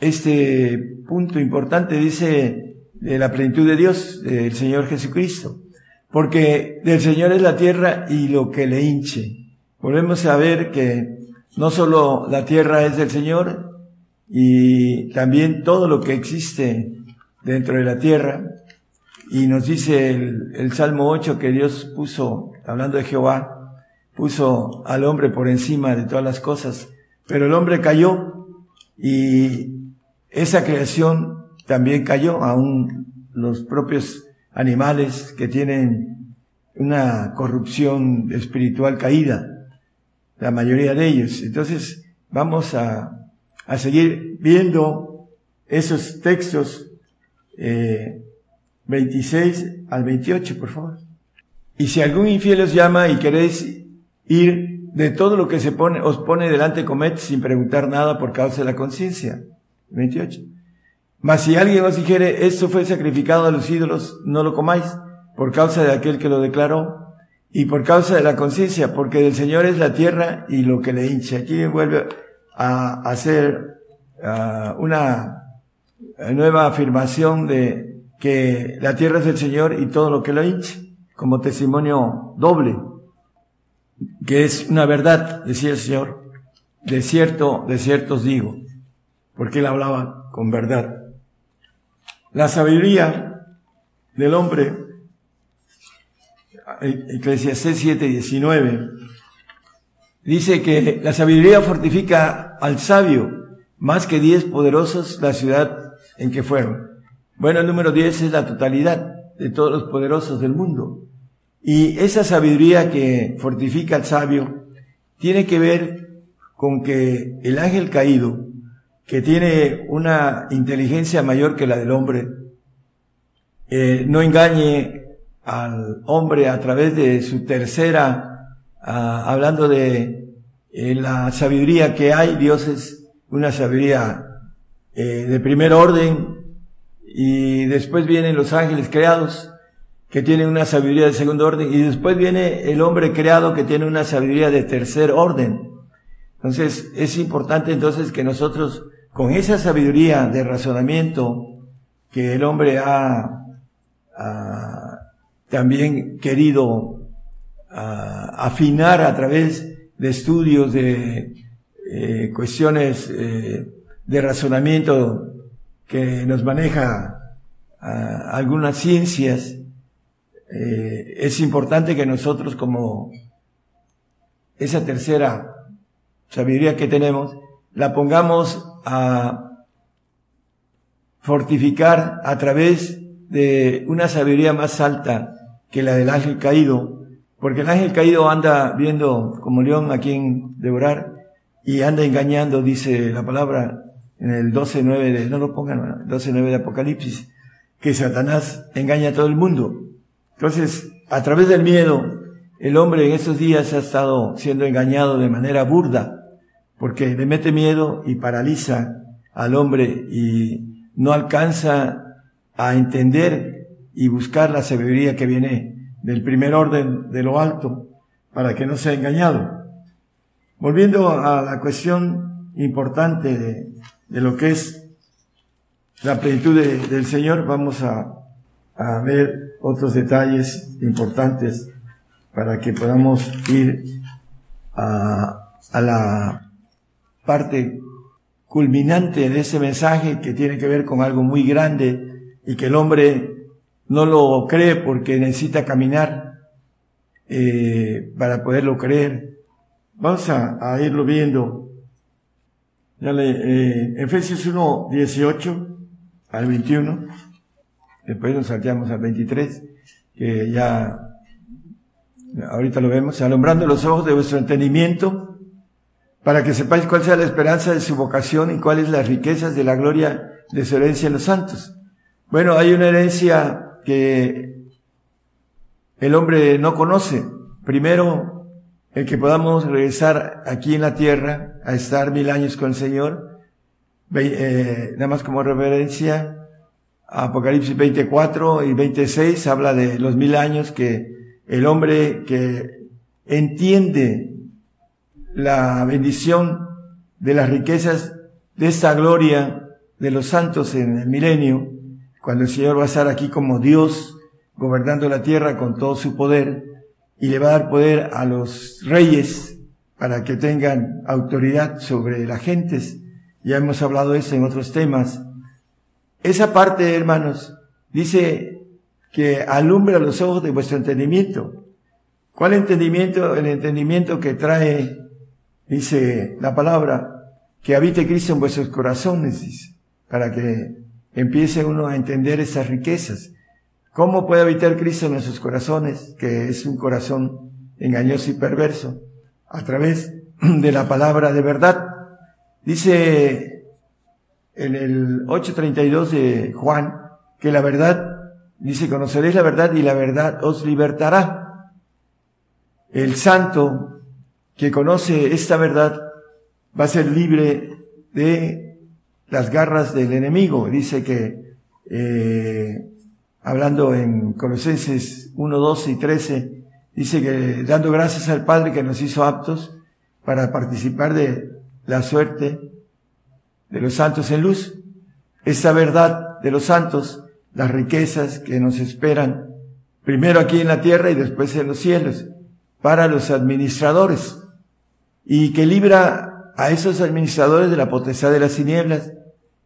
este punto importante, dice, de la plenitud de Dios, del Señor Jesucristo. Porque del Señor es la tierra y lo que le hinche. Volvemos a ver que no solo la tierra es del Señor, y también todo lo que existe dentro de la tierra. Y nos dice el, Salmo 8 que Dios puso, hablando de Jehová, puso al hombre por encima de todas las cosas. Pero el hombre cayó y esa creación también cayó, aún los propios animales que tienen una corrupción espiritual caída, la mayoría de ellos. Entonces, vamos a, a seguir viendo esos textos eh, 26 al 28, por favor. Y si algún infiel os llama y queréis ir de todo lo que se pone, os pone delante, comed sin preguntar nada por causa de la conciencia. 28. Mas si alguien os dijere, esto fue sacrificado a los ídolos, no lo comáis, por causa de aquel que lo declaró, y por causa de la conciencia, porque del Señor es la tierra y lo que le hincha. Aquí vuelve a hacer una nueva afirmación de que la tierra es del Señor y todo lo que lo hincha, como testimonio doble, que es una verdad, decía el Señor, de cierto, de cierto os digo, porque él hablaba con verdad. La sabiduría del hombre, Eclesiastés 7, 19, dice que la sabiduría fortifica al sabio más que diez poderosos la ciudad en que fueron. Bueno, el número 10 es la totalidad de todos los poderosos del mundo. Y esa sabiduría que fortifica al sabio tiene que ver con que el ángel caído que tiene una inteligencia mayor que la del hombre, eh, no engañe al hombre a través de su tercera, ah, hablando de eh, la sabiduría que hay, Dios es una sabiduría eh, de primer orden, y después vienen los ángeles creados, que tienen una sabiduría de segundo orden, y después viene el hombre creado que tiene una sabiduría de tercer orden. Entonces, es importante entonces que nosotros con esa sabiduría de razonamiento que el hombre ha, también querido afinar a través de estudios de eh, cuestiones eh, de razonamiento que nos maneja algunas ciencias, eh, es importante que nosotros como esa tercera sabiduría que tenemos, la pongamos a fortificar a través de una sabiduría más alta que la del ángel caído, porque el ángel caído anda viendo como león a quien devorar y anda engañando, dice la palabra en el 12.9 de, no lo pongan, 12.9 de Apocalipsis, que Satanás engaña a todo el mundo. Entonces, a través del miedo, el hombre en estos días ha estado siendo engañado de manera burda porque le mete miedo y paraliza al hombre y no alcanza a entender y buscar la sabiduría que viene del primer orden de lo alto para que no sea engañado. Volviendo a la cuestión importante de, lo que es la plenitud del Señor, vamos a, ver otros detalles importantes para que podamos ir a la parte culminante de ese mensaje que tiene que ver con algo muy grande y que el hombre no lo cree porque necesita caminar eh, para poderlo creer. Vamos a, irlo viendo. Ya eh, Efesios 1, 18 al 21. Después nos salteamos al 23, que ya ahorita lo vemos. Alumbrando los ojos de vuestro entendimiento para que sepáis cuál sea la esperanza de su vocación y cuáles las riquezas de la gloria de su herencia en los santos. Bueno, hay una herencia que el hombre no conoce. Primero, el que podamos regresar aquí en la tierra a estar mil años con el Señor. Eh, nada más como reverencia, Apocalipsis 24 y 26 habla de los mil años que el hombre que entiende la bendición de las riquezas de esta gloria de los santos en el milenio, cuando el Señor va a estar aquí como Dios, gobernando la tierra con todo su poder, y le va a dar poder a los reyes para que tengan autoridad sobre las gentes. Ya hemos hablado eso en otros temas. Esa parte, hermanos, dice que alumbra los ojos de vuestro entendimiento. ¿Cuál entendimiento? El entendimiento que trae dice la palabra, que habite Cristo en vuestros corazones, para que empiece uno a entender esas riquezas. ¿Cómo puede habitar Cristo en nuestros corazones, que es un corazón engañoso y perverso? A través [clears throat] de la palabra de verdad. Dice en el 8.32 de Juan que la verdad, dice, conoceréis la verdad y la verdad os libertará. El santo que conoce esta verdad va a ser libre de las garras del enemigo. Dice que, eh, hablando en Colosenses 1, 12 y 13, dice que dando gracias al Padre que nos hizo aptos para participar de la suerte de los santos en luz. Esa verdad de los santos, las riquezas que nos esperan, primero aquí en la tierra y después en los cielos, para los administradores, y que libra a esos administradores de la potestad de las tinieblas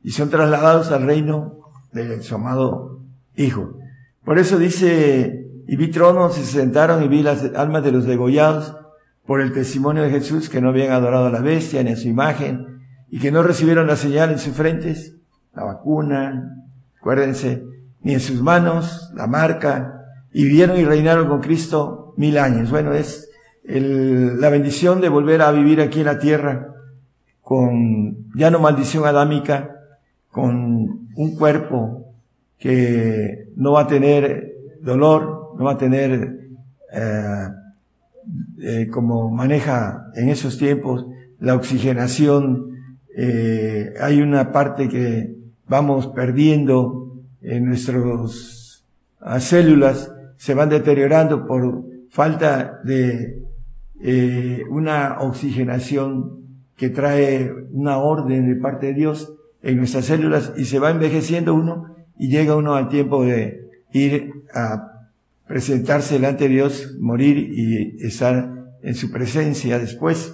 y son trasladados al reino de su amado Hijo. Por eso dice, y vi tronos, y se sentaron y vi las almas de los degollados por el testimonio de Jesús que no habían adorado a la bestia ni a su imagen y que no recibieron la señal en sus frentes, la vacuna, acuérdense, ni en sus manos, la marca, y vivieron y reinaron con Cristo mil años. Bueno, es el, la bendición de volver a vivir aquí en la tierra con ya no maldición adámica, con un cuerpo que no va a tener dolor, no va a tener eh, eh, como maneja en esos tiempos la oxigenación. Eh, hay una parte que vamos perdiendo en nuestras células, se van deteriorando por falta de eh, una oxigenación que trae una orden de parte de Dios en nuestras células y se va envejeciendo uno y llega uno al tiempo de ir a presentarse delante de Dios, morir y estar en su presencia después.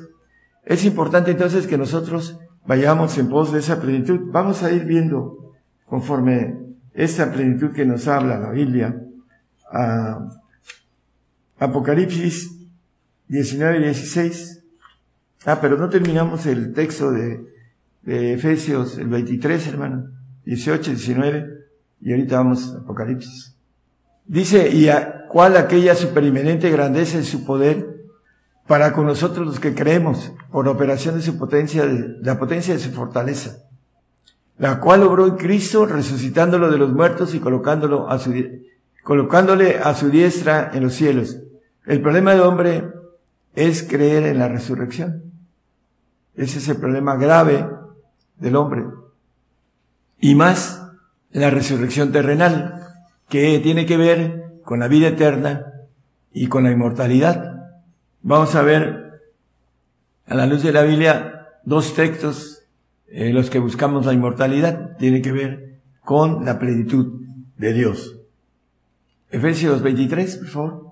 Es importante entonces que nosotros vayamos en pos de esa plenitud. Vamos a ir viendo conforme esa plenitud que nos habla la Biblia. Apocalipsis 19 y 16. Ah, pero no terminamos el texto de, de Efesios, el 23, hermano. 18, 19. Y ahorita vamos a Apocalipsis. Dice, y a cuál aquella superimenente grandeza en su poder para con nosotros los que creemos, por operación de su potencia, de la potencia de su fortaleza, la cual obró en Cristo, resucitándolo de los muertos y colocándolo a su, colocándole a su diestra en los cielos. El problema del hombre es creer en la resurrección. Ese es el problema grave del hombre. Y más la resurrección terrenal, que tiene que ver con la vida eterna y con la inmortalidad. Vamos a ver a la luz de la Biblia dos textos en los que buscamos la inmortalidad. Tiene que ver con la plenitud de Dios. Efesios 23, por favor.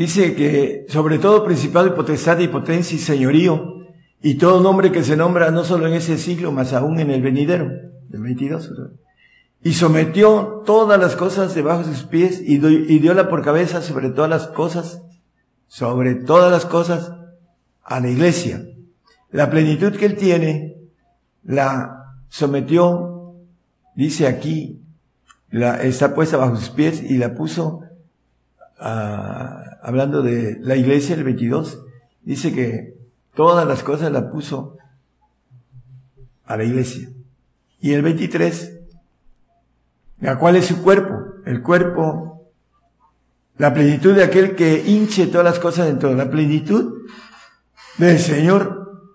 Dice que sobre todo principado y potestad y potencia y señorío y todo nombre que se nombra no solo en ese siglo, más aún en el venidero, del 22. Y sometió todas las cosas debajo de sus pies y, y diola por cabeza sobre todas las cosas sobre todas las cosas a la iglesia. La plenitud que él tiene la sometió, dice aquí, la, está puesta bajo sus pies y la puso, hablando de la iglesia, el 22, dice que todas las cosas la puso a la iglesia. Y el 23, la cual es su cuerpo, el cuerpo la plenitud de aquel que hinche todas las cosas dentro de la plenitud del Señor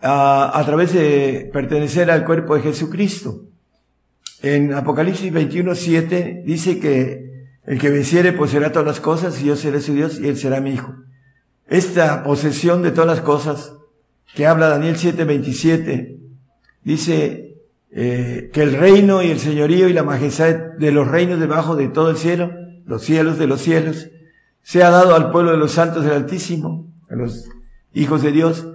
a, a través de pertenecer al cuerpo de Jesucristo. En Apocalipsis 21, 7 dice que el que venciere poseerá todas las cosas y yo seré su Dios y él será mi hijo. Esta posesión de todas las cosas que habla Daniel 7, 27 dice eh, que el reino y el señorío y la majestad de los reinos debajo de todo el cielo los cielos de los cielos, se ha dado al pueblo de los santos del Altísimo, a los hijos de Dios,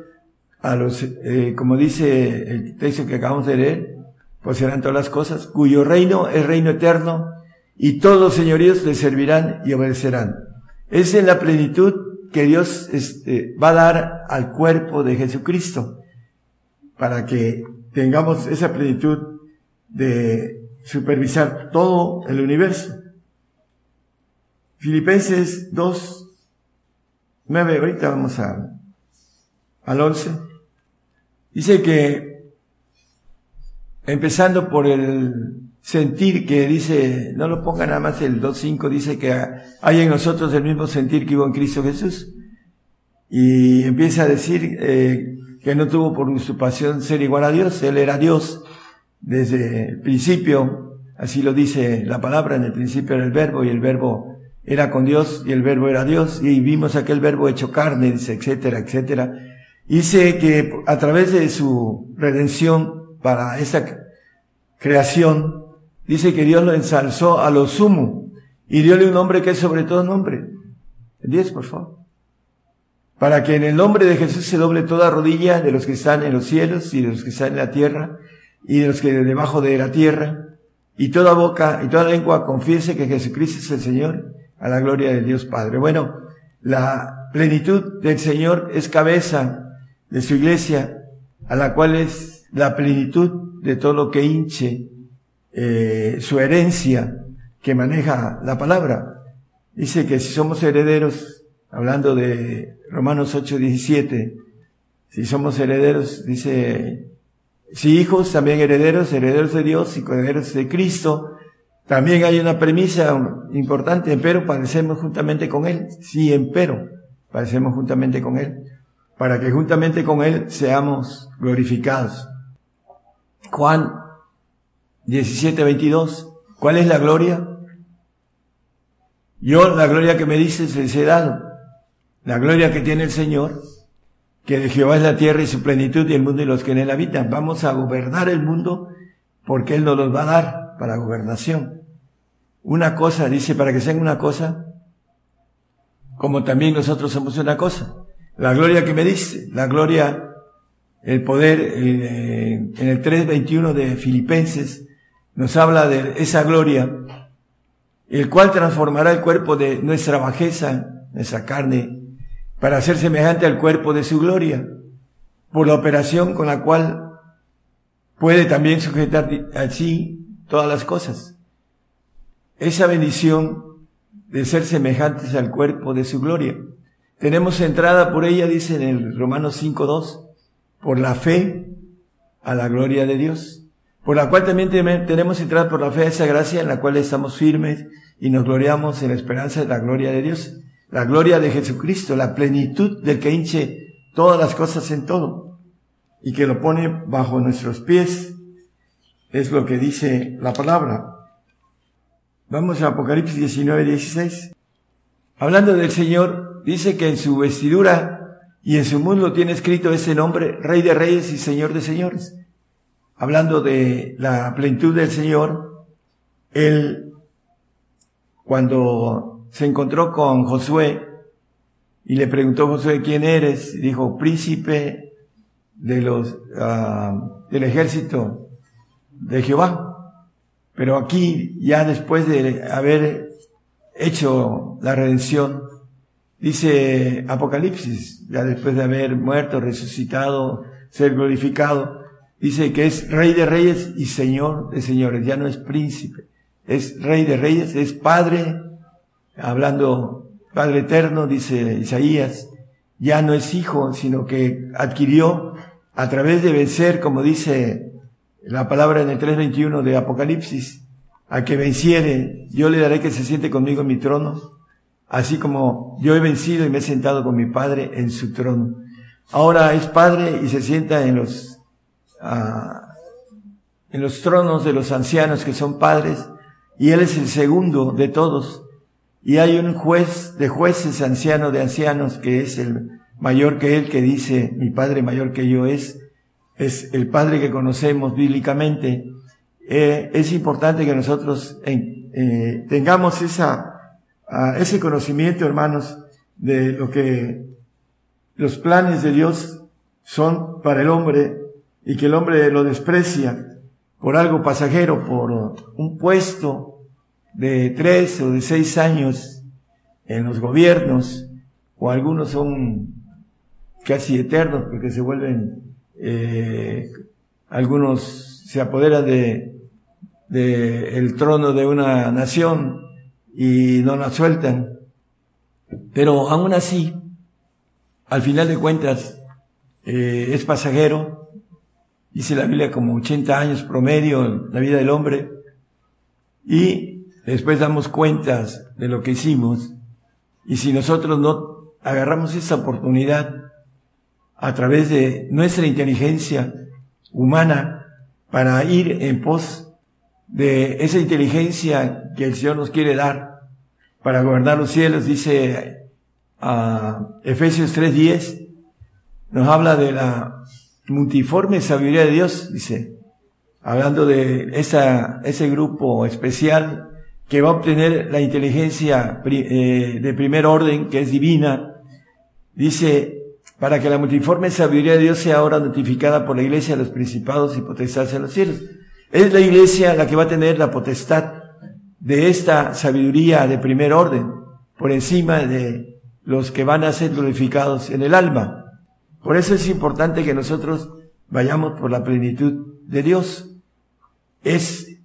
a los, eh, como dice el texto que acabamos de leer, pues serán todas las cosas, cuyo reino es reino eterno, y todos los señoríos le servirán y obedecerán. Es en la plenitud que Dios este, va a dar al cuerpo de Jesucristo, para que tengamos esa plenitud de supervisar todo el universo. Filipenses 2, 9, ahorita vamos a, al 11. Dice que, empezando por el sentir que dice, no lo ponga nada más el 2.5, dice que hay en nosotros el mismo sentir que hubo en Cristo Jesús. Y empieza a decir eh, que no tuvo por usurpación ser igual a Dios, Él era Dios desde el principio, así lo dice la palabra, en el principio era el verbo y el verbo era con Dios y el verbo era Dios y vimos aquel verbo hecho carne, dice, etcétera, etcétera. Dice que a través de su redención para esa creación, dice que Dios lo ensalzó a lo sumo y diole un nombre que es sobre todo nombre. diez, por favor para que en el nombre de Jesús se doble toda rodilla de los que están en los cielos y de los que están en la tierra y de los que debajo de la tierra, y toda boca y toda lengua confiese que Jesucristo es el Señor, a la gloria de Dios Padre. Bueno, la plenitud del Señor es cabeza de su iglesia, a la cual es la plenitud de todo lo que hinche eh, su herencia que maneja la palabra. Dice que si somos herederos, hablando de Romanos 8, 17. Si somos herederos, dice, si hijos, también herederos, herederos de Dios y herederos de Cristo. También hay una premisa importante, pero padecemos juntamente con Él. Sí, empero, padecemos juntamente con Él, para que juntamente con Él seamos glorificados. Juan 17, 22. ¿Cuál es la gloria? Yo la gloria que me dices les he dado la gloria que tiene el Señor, que de Jehová es la tierra y su plenitud y el mundo y los que en él habitan. Vamos a gobernar el mundo porque Él nos los va a dar para gobernación. Una cosa, dice, para que sean una cosa, como también nosotros somos una cosa. La gloria que me dice, la gloria, el poder, eh, en el 3.21 de Filipenses, nos habla de esa gloria, el cual transformará el cuerpo de nuestra bajeza, nuestra carne, para ser semejante al cuerpo de su gloria, por la operación con la cual puede también sujetar así todas las cosas. Esa bendición de ser semejantes al cuerpo de su gloria. Tenemos entrada por ella, dice en el Romanos 5.2, por la fe a la gloria de Dios, por la cual también tenemos entrada por la fe a esa gracia en la cual estamos firmes y nos gloriamos en la esperanza de la gloria de Dios la gloria de Jesucristo, la plenitud del que hinche todas las cosas en todo y que lo pone bajo nuestros pies, es lo que dice la palabra. Vamos a Apocalipsis 19, 16. Hablando del Señor, dice que en su vestidura y en su mundo tiene escrito ese nombre, Rey de Reyes y Señor de Señores. Hablando de la plenitud del Señor, Él, cuando se encontró con Josué y le preguntó Josué, ¿quién eres? Dijo, príncipe de los, ah, del ejército de Jehová. Pero aquí, ya después de haber hecho la redención, dice Apocalipsis, ya después de haber muerto, resucitado, ser glorificado, dice que es rey de reyes y señor de señores, ya no es príncipe, es rey de reyes, es padre hablando Padre Eterno, dice Isaías, ya no es hijo, sino que adquirió a través de vencer, como dice la palabra en el 3.21 de Apocalipsis, a que venciere, yo le daré que se siente conmigo en mi trono, así como yo he vencido y me he sentado con mi Padre en su trono. Ahora es Padre y se sienta en los, en los tronos de los ancianos que son padres, y Él es el segundo de todos, y hay un juez de jueces, anciano de ancianos, que es el mayor que él, que dice, mi padre mayor que yo es, es el padre que conocemos bíblicamente. Eh, es importante que nosotros eh, tengamos esa, ese conocimiento, hermanos, de lo que los planes de Dios son para el hombre y que el hombre lo desprecia por algo pasajero, por un puesto, de tres o de seis años en los gobiernos, o algunos son casi eternos porque se vuelven, eh, algunos se apoderan de, de el trono de una nación y no la sueltan. Pero aún así, al final de cuentas, eh, es pasajero, dice la Biblia como 80 años promedio la vida del hombre, y después damos cuentas de lo que hicimos, y si nosotros no agarramos esa oportunidad a través de nuestra inteligencia humana para ir en pos de esa inteligencia que el Señor nos quiere dar para gobernar los cielos, dice a Efesios 3:10, nos habla de la multiforme sabiduría de Dios, dice, hablando de esa, ese grupo especial que va a obtener la inteligencia eh, de primer orden, que es divina, dice, para que la multiforme sabiduría de Dios sea ahora notificada por la iglesia de los principados y potestades en los cielos. Es la iglesia la que va a tener la potestad de esta sabiduría de primer orden, por encima de los que van a ser glorificados en el alma. Por eso es importante que nosotros vayamos por la plenitud de Dios. Es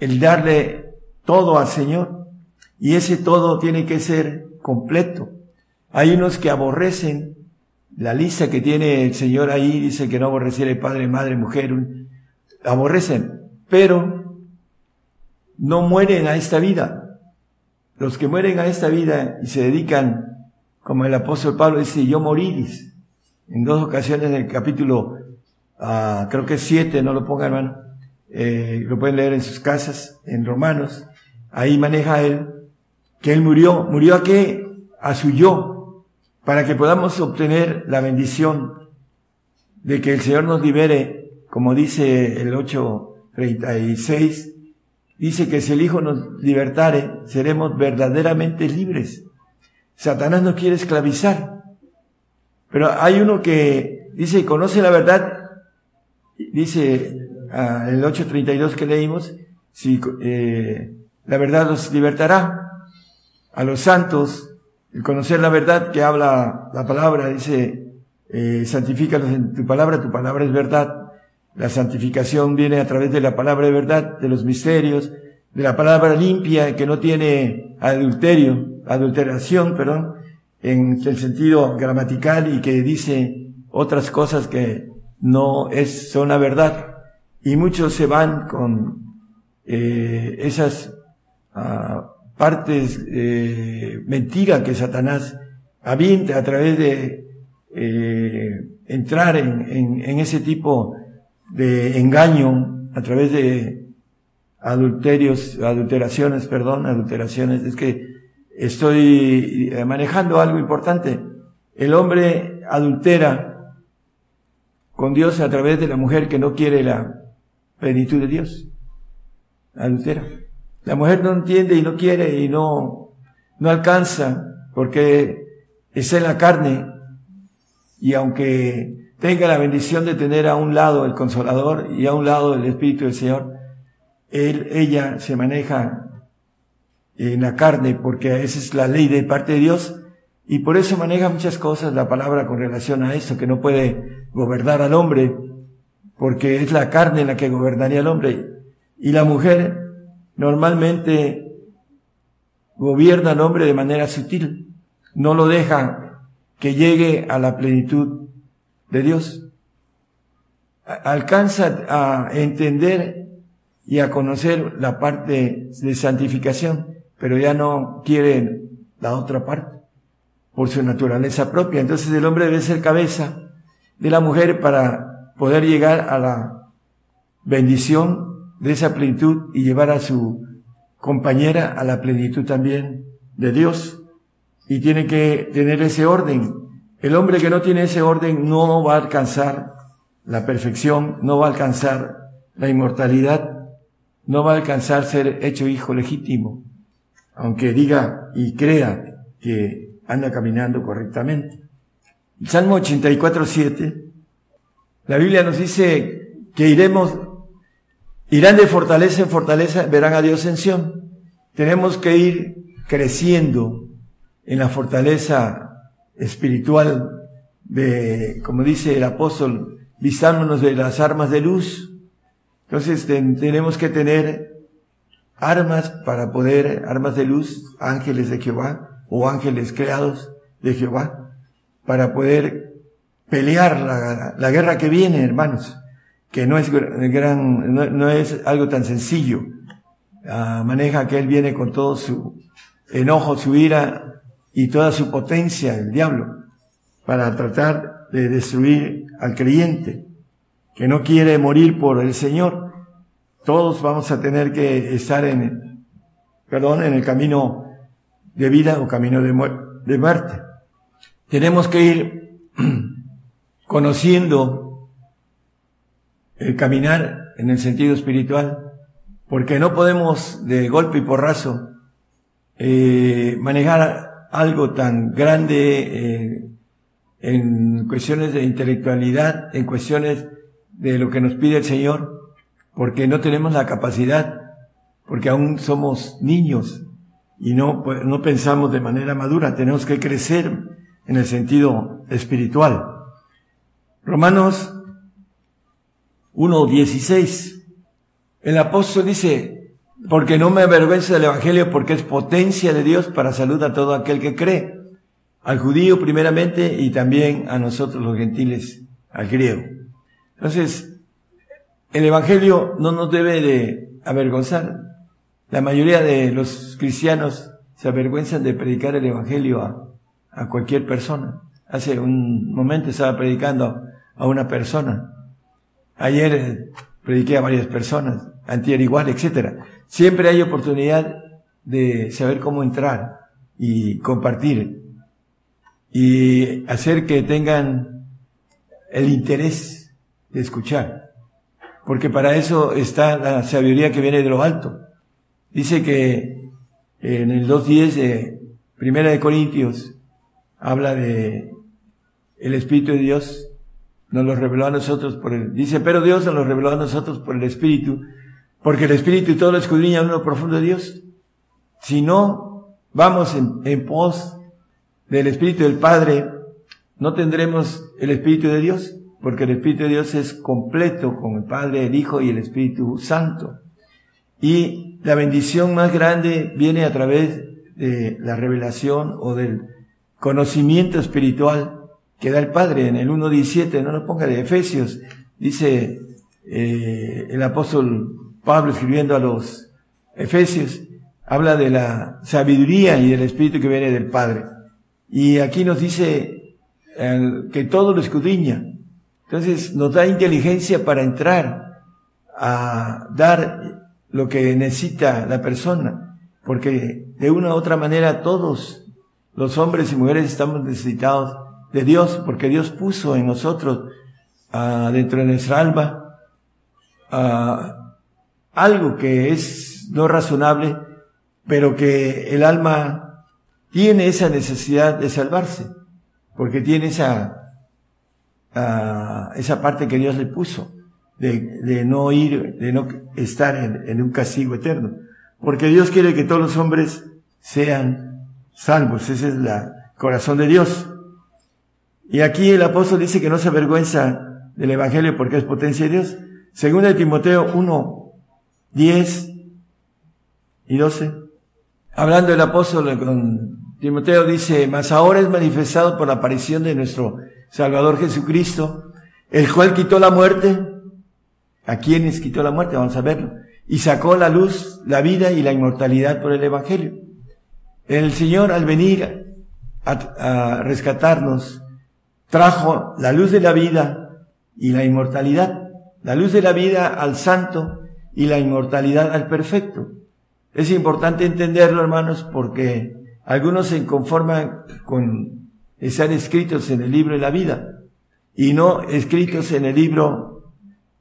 el darle todo al Señor y ese todo tiene que ser completo. Hay unos que aborrecen la lista que tiene el Señor ahí, dice que no aborreciera padre, madre, mujer, aborrecen, pero no mueren a esta vida. Los que mueren a esta vida y se dedican, como el apóstol Pablo dice, yo moriris, en dos ocasiones en el capítulo, uh, creo que siete, no lo pongan hermano, eh, lo pueden leer en sus casas, en Romanos, ahí maneja él, que él murió, murió a qué? A su yo, para que podamos obtener la bendición de que el Señor nos libere, como dice el 8.36, dice que si el Hijo nos libertare, seremos verdaderamente libres. Satanás nos quiere esclavizar. Pero hay uno que dice, conoce la verdad, dice ah, el 8.32 que leímos, si eh, la verdad los libertará. A los santos el conocer la verdad que habla la palabra, dice, eh, santifícalos en tu palabra, tu palabra es verdad. La santificación viene a través de la palabra de verdad, de los misterios, de la palabra limpia que no tiene adulterio, adulteración, perdón, en el sentido gramatical y que dice otras cosas que no es, son la verdad. Y muchos se van con eh, esas uh, partes eh, mentira que Satanás avienta a través de eh, entrar en, en, ese tipo de engaño, a través de adulterios, adulteraciones, perdón, adulteraciones. Es que estoy eh, manejando algo importante. El hombre adultera con Dios a través de la mujer que no quiere la plenitud de Dios. Adultera. La mujer no entiende y no quiere y no, no alcanza porque está en la carne y aunque tenga la bendición de tener a un lado el consolador y a un lado el Espíritu del Señor, él, ella se maneja en la carne porque esa es la ley de parte de Dios y por eso maneja muchas cosas la palabra con relación a eso, que no puede gobernar al hombre porque es la carne la que gobernaría al hombre y la mujer normalmente gobierna al hombre de manera sutil, no lo deja que llegue a la plenitud de Dios. Alcanza a entender y a conocer la parte de santificación, pero ya no quiere la otra parte por su naturaleza propia. Entonces el hombre debe ser cabeza de la mujer para poder llegar a la bendición de esa plenitud y llevar a su compañera a la plenitud también de Dios. Y tiene que tener ese orden. El hombre que no tiene ese orden no va a alcanzar la perfección, no va a alcanzar la inmortalidad, no va a alcanzar ser hecho hijo legítimo, aunque diga y crea que anda caminando correctamente. Salmo 84, 7, la Biblia nos dice que iremos Irán de fortaleza en fortaleza, verán a Dios en Sion. Tenemos que ir creciendo en la fortaleza espiritual de, como dice el apóstol, visándonos de las armas de luz. Entonces tenemos que tener armas para poder, armas de luz, ángeles de Jehová o ángeles creados de Jehová, para poder pelear la, la guerra que viene, hermanos, que no es gran, no, es algo tan sencillo. Ah, maneja que él viene con todo su enojo, su ira y toda su potencia, el diablo, para tratar de destruir al creyente que no quiere morir por el Señor. Todos vamos a tener que estar en, perdón, en el camino de vida o camino de, de muerte. Tenemos que ir [clears throat] conociendo el caminar en el sentido espiritual, porque no podemos de golpe y porrazo eh, manejar algo tan grande eh, en cuestiones de intelectualidad, en cuestiones de lo que nos pide el Señor, porque no tenemos la capacidad, porque aún somos niños y no, pues, no pensamos de manera madura, tenemos que crecer en el sentido espiritual. Romanos 1.16. El apóstol dice, porque no me avergüenza del Evangelio, porque es potencia de Dios para salud a todo aquel que cree, al judío primeramente y también a nosotros los gentiles, al griego. Entonces, el Evangelio no nos debe de avergonzar. La mayoría de los cristianos se avergüenzan de predicar el Evangelio a, a cualquier persona. Hace un momento estaba predicando a una persona. Ayer eh, prediqué a varias personas, antier igual, etcétera. Siempre hay oportunidad de saber cómo entrar y compartir y hacer que tengan el interés de escuchar. Porque para eso está la sabiduría que viene de lo alto. Dice que en el 2.10 de Primera de Corintios habla de el Espíritu de Dios nos lo reveló a nosotros por el, dice, pero Dios nos lo reveló a nosotros por el Espíritu, porque el Espíritu y todo lo escudriña en lo profundo de Dios. Si no vamos en pos del Espíritu del Padre, no tendremos el Espíritu de Dios porque el Espíritu de Dios es completo con el Padre, el Hijo y el Espíritu Santo. Y la bendición más grande viene a través de la revelación o del conocimiento espiritual que da el Padre. En el 1.17, no lo ponga de Efesios, dice eh, el apóstol Pablo escribiendo a los Efesios, habla de la sabiduría y del Espíritu que viene del Padre. Y aquí nos dice que todo lo escudriña, entonces nos da inteligencia para entrar a dar lo que necesita la persona, porque de una u otra manera todos los hombres y mujeres estamos necesitados de Dios, porque Dios puso en nosotros, uh, dentro de nuestra alma, uh, algo que es no razonable, pero que el alma tiene esa necesidad de salvarse, porque tiene esa esa parte que Dios le puso, de, de no ir, de no estar en, en, un castigo eterno. Porque Dios quiere que todos los hombres sean salvos. Ese es el corazón de Dios. Y aquí el apóstol dice que no se avergüenza del Evangelio porque es potencia de Dios. Segunda de Timoteo 1, 10 y 12. Hablando el apóstol con Timoteo dice, mas ahora es manifestado por la aparición de nuestro Salvador Jesucristo, el cual quitó la muerte. ¿A quiénes quitó la muerte? Vamos a verlo. Y sacó la luz, la vida y la inmortalidad por el Evangelio. El Señor al venir a, rescatarnos, trajo la luz de la vida y la inmortalidad. La luz de la vida al santo y la inmortalidad al perfecto. Es importante entenderlo, hermanos, porque algunos se conforman con están escritos en el libro de la vida y no escritos en el libro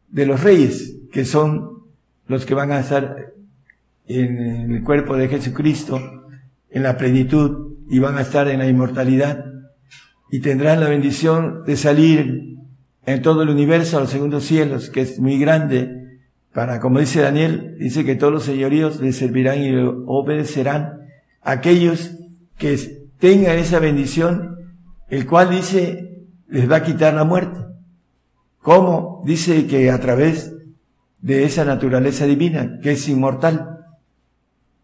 de los reyes, que son los que van a estar en el cuerpo de Jesucristo, en la plenitud y van a estar en la inmortalidad y tendrán la bendición de salir en todo el universo a los segundos cielos, que es muy grande, para, como dice Daniel, dice que todos los señoríos les servirán y obedecerán a aquellos que tengan esa bendición el cual dice, les va a quitar la muerte. ¿Cómo? Dice que a través de esa naturaleza divina, que es inmortal.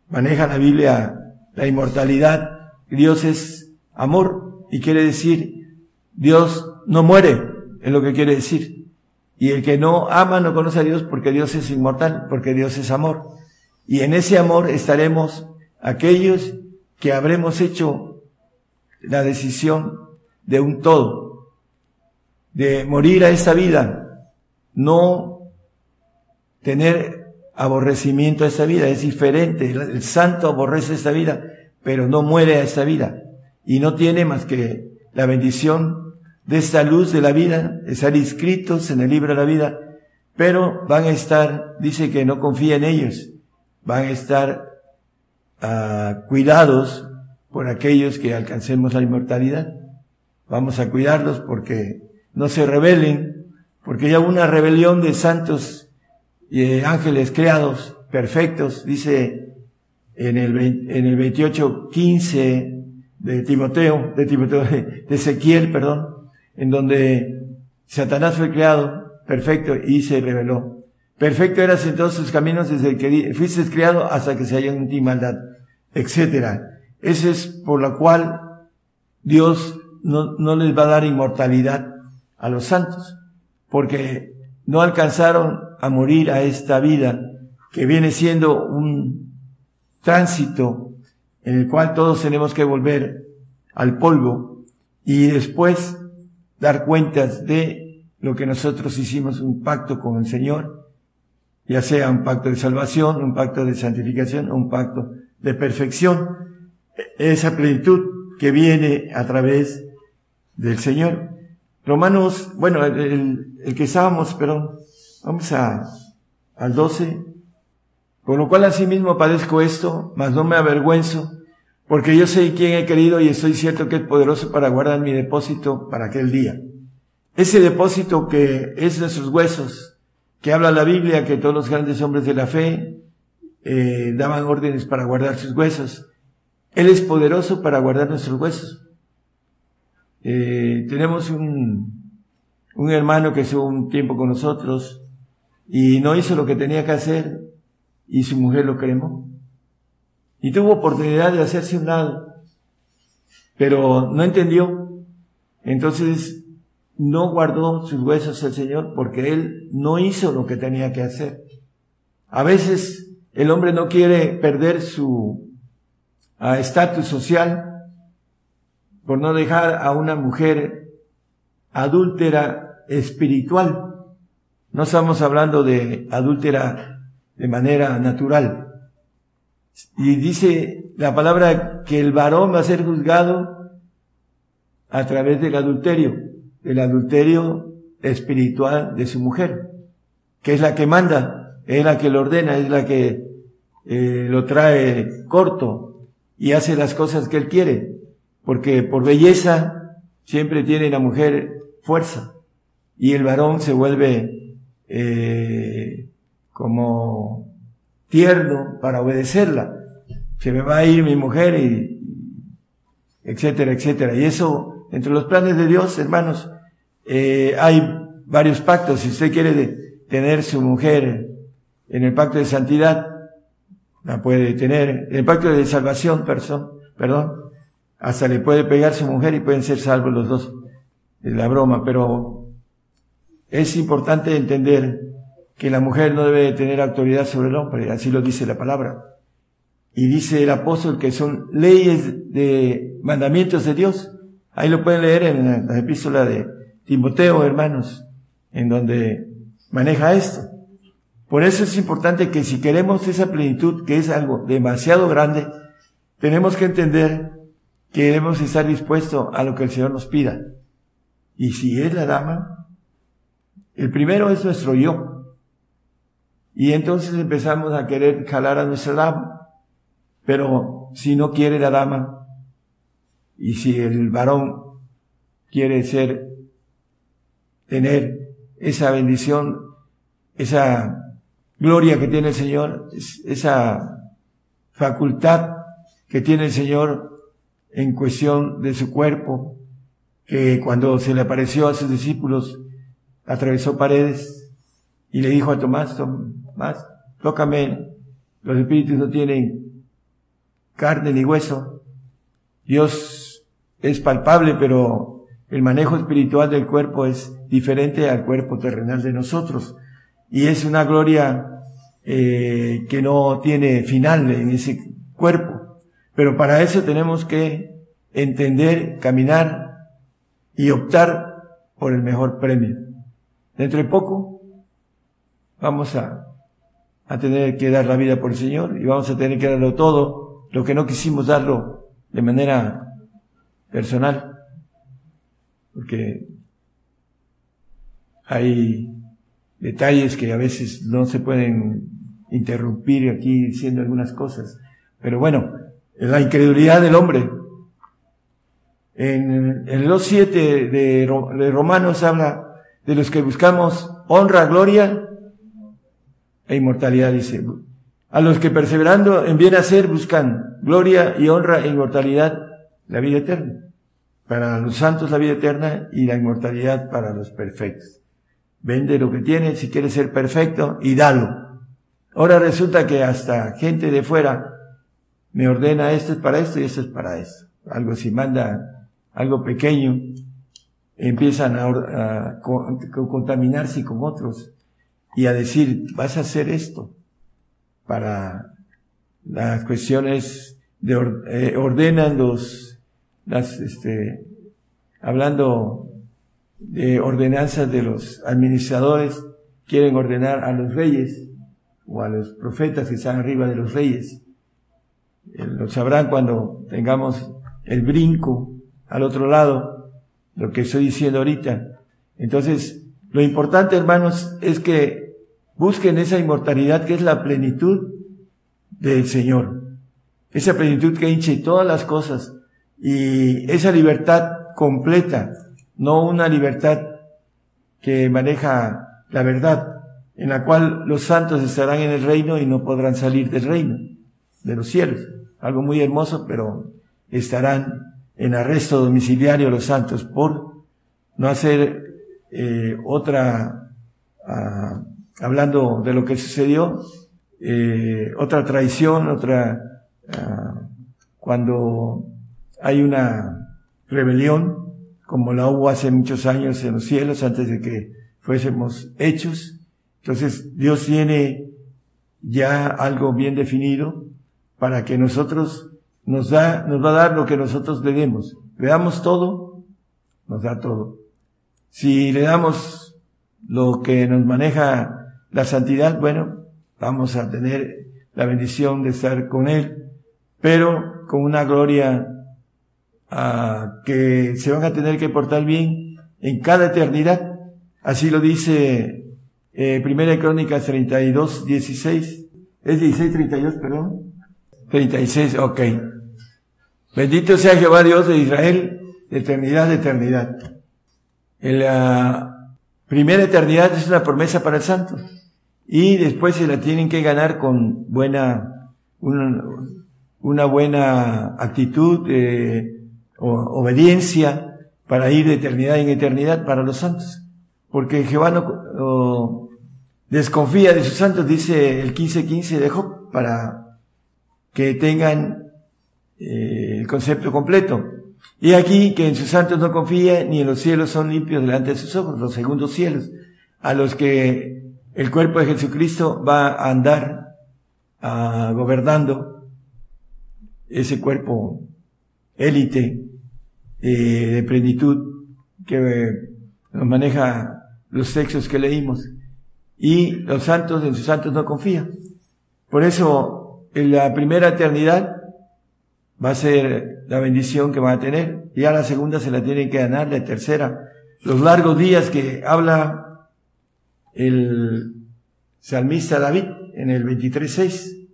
maneja la Biblia la inmortalidad. Dios es amor y quiere decir, Dios no muere, es lo que quiere decir. Y el que no ama no conoce a Dios porque Dios es inmortal, porque Dios es amor. Y en ese amor estaremos aquellos que habremos hecho la decisión de un todo, de morir a esta vida, no tener aborrecimiento a esta vida, es diferente, el santo aborrece esta vida, pero no muere a esta vida y no tiene más que la bendición de esta luz de la vida, estar inscritos en el libro de la vida, pero van a estar, dice que no confía en ellos, van a estar uh, cuidados por aquellos que alcancemos la inmortalidad. Vamos a cuidarlos porque no se rebelen, porque ya hubo una rebelión de santos y ángeles creados, perfectos, dice en el, en el 28, 15 de Timoteo, de Timoteo, de Ezequiel, perdón, en donde Satanás fue creado perfecto y se rebeló. Perfecto eras en todos sus caminos desde que fuiste criado hasta que se halló en ti maldad, etcétera. Ese es por la cual Dios no, no les va a dar inmortalidad a los santos, porque no alcanzaron a morir a esta vida que viene siendo un tránsito en el cual todos tenemos que volver al polvo y después dar cuentas de lo que nosotros hicimos un pacto con el Señor ya sea un pacto de salvación, un pacto de santificación, un pacto de perfección, esa plenitud que viene a través del Señor. Romanos, bueno, el, que estábamos, perdón, vamos a, al 12. Por lo cual asimismo padezco esto, mas no me avergüenzo, porque yo sé quién he querido y estoy cierto que es poderoso para guardar mi depósito para aquel día. Ese depósito que es nuestros huesos, que habla la Biblia que todos los grandes hombres de la fe eh, daban órdenes para guardar sus huesos. Él es poderoso para guardar nuestros huesos. Eh, tenemos un, un hermano que estuvo un tiempo con nosotros y no hizo lo que tenía que hacer y su mujer lo cremó. Y tuvo oportunidad de hacerse un lado, pero no entendió. Entonces no guardó sus huesos el Señor porque él no hizo lo que tenía que hacer. A veces el hombre no quiere perder su estatus social por no dejar a una mujer adúltera espiritual. No estamos hablando de adúltera de manera natural. Y dice la palabra que el varón va a ser juzgado a través del adulterio el adulterio espiritual de su mujer, que es la que manda, es la que lo ordena, es la que eh, lo trae corto y hace las cosas que él quiere, porque por belleza siempre tiene la mujer fuerza y el varón se vuelve eh, como tierno para obedecerla. Se me va a ir mi mujer y etcétera, etcétera. Y eso entre los planes de Dios, hermanos, eh, hay varios pactos. Si usted quiere tener su mujer en el pacto de santidad, la puede tener. En el pacto de salvación, perdón, perdón, hasta le puede pegar su mujer y pueden ser salvos los dos. Es la broma, pero es importante entender que la mujer no debe tener autoridad sobre el hombre, así lo dice la palabra. Y dice el apóstol que son leyes de mandamientos de Dios. Ahí lo pueden leer en la epístola de Timoteo, hermanos, en donde maneja esto. Por eso es importante que si queremos esa plenitud, que es algo demasiado grande, tenemos que entender que debemos estar dispuestos a lo que el Señor nos pida. Y si es la dama, el primero es nuestro yo. Y entonces empezamos a querer jalar a nuestra dama. Pero si no quiere la dama, y si el varón quiere ser, tener esa bendición, esa gloria que tiene el Señor, esa facultad que tiene el Señor en cuestión de su cuerpo, que cuando se le apareció a sus discípulos, atravesó paredes y le dijo a Tomás, Tomás, tócame, los espíritus no tienen carne ni hueso. Dios es palpable, pero el manejo espiritual del cuerpo es diferente al cuerpo terrenal de nosotros. Y es una gloria eh, que no tiene final en ese cuerpo. Pero para eso tenemos que entender, caminar y optar por el mejor premio. Dentro de poco vamos a, tener que dar la vida por el Señor y vamos a tener que darlo todo, lo que no quisimos darlo de manera personal, porque hay detalles que a veces no se pueden interrumpir aquí diciendo algunas cosas. Pero bueno, la incredulidad del hombre. En, el 2.7 de, de Romanos habla de los que buscamos honra, gloria e inmortalidad, dice. A los que perseverando en bien hacer buscan gloria y honra e inmortalidad, la vida eterna. Para los santos la vida eterna y la inmortalidad para los perfectos. Vende lo que tienes si quieres ser perfecto y dalo. Ahora resulta que hasta gente de fuera me ordena esto es para esto y esto es para esto. Algo si manda algo pequeño, empiezan a, contaminarse con otros y a decir, vas a hacer esto para las cuestiones de eh, ordenan los, las, este, hablando de ordenanzas de los administradores quieren ordenar a los reyes o a los profetas que están arriba de los reyes. Eh, lo sabrán cuando tengamos el brinco al otro lado, lo que estoy diciendo ahorita. Entonces, lo importante, hermanos, es que busquen esa inmortalidad que es la plenitud del Señor. Esa plenitud que hinche todas las cosas y esa libertad completa no una libertad que maneja la verdad, en la cual los santos estarán en el reino y no podrán salir del reino, de los cielos. Algo muy hermoso, pero estarán en arresto domiciliario los santos por no hacer eh, otra, ah, hablando de lo que sucedió, eh, otra traición, otra, ah, cuando hay una rebelión, como la hubo hace muchos años en los cielos antes de que fuésemos hechos. Entonces Dios tiene ya algo bien definido para que nosotros nos da, nos va a dar lo que nosotros le demos. Le damos todo, nos da todo. Si le damos lo que nos maneja la santidad, bueno, vamos a tener la bendición de estar con Él, pero con una gloria que se van a tener que portar bien en cada eternidad. Así lo dice eh, Primera Crónicas 32, 16. Es 16, 32, perdón. 36, ok. Bendito sea Jehová Dios de Israel, de eternidad eternidad. La primera eternidad es una promesa para el santo. Y después se la tienen que ganar con buena, una, buena actitud, eh, obediencia para ir de eternidad en eternidad para los santos. Porque Jehová no desconfía de sus santos, dice el 15:15 de Job, para que tengan eh, el concepto completo. Y aquí que en sus santos no confía, ni en los cielos son limpios delante de sus ojos, los segundos cielos, a los que el cuerpo de Jesucristo va a andar ah, gobernando ese cuerpo élite eh, de plenitud que eh, maneja los textos que leímos. Y los santos, en sus santos no confían. Por eso, en la primera eternidad va a ser la bendición que van a tener. Y a la segunda se la tienen que ganar, la tercera. Los largos días que habla el salmista David en el 23.6.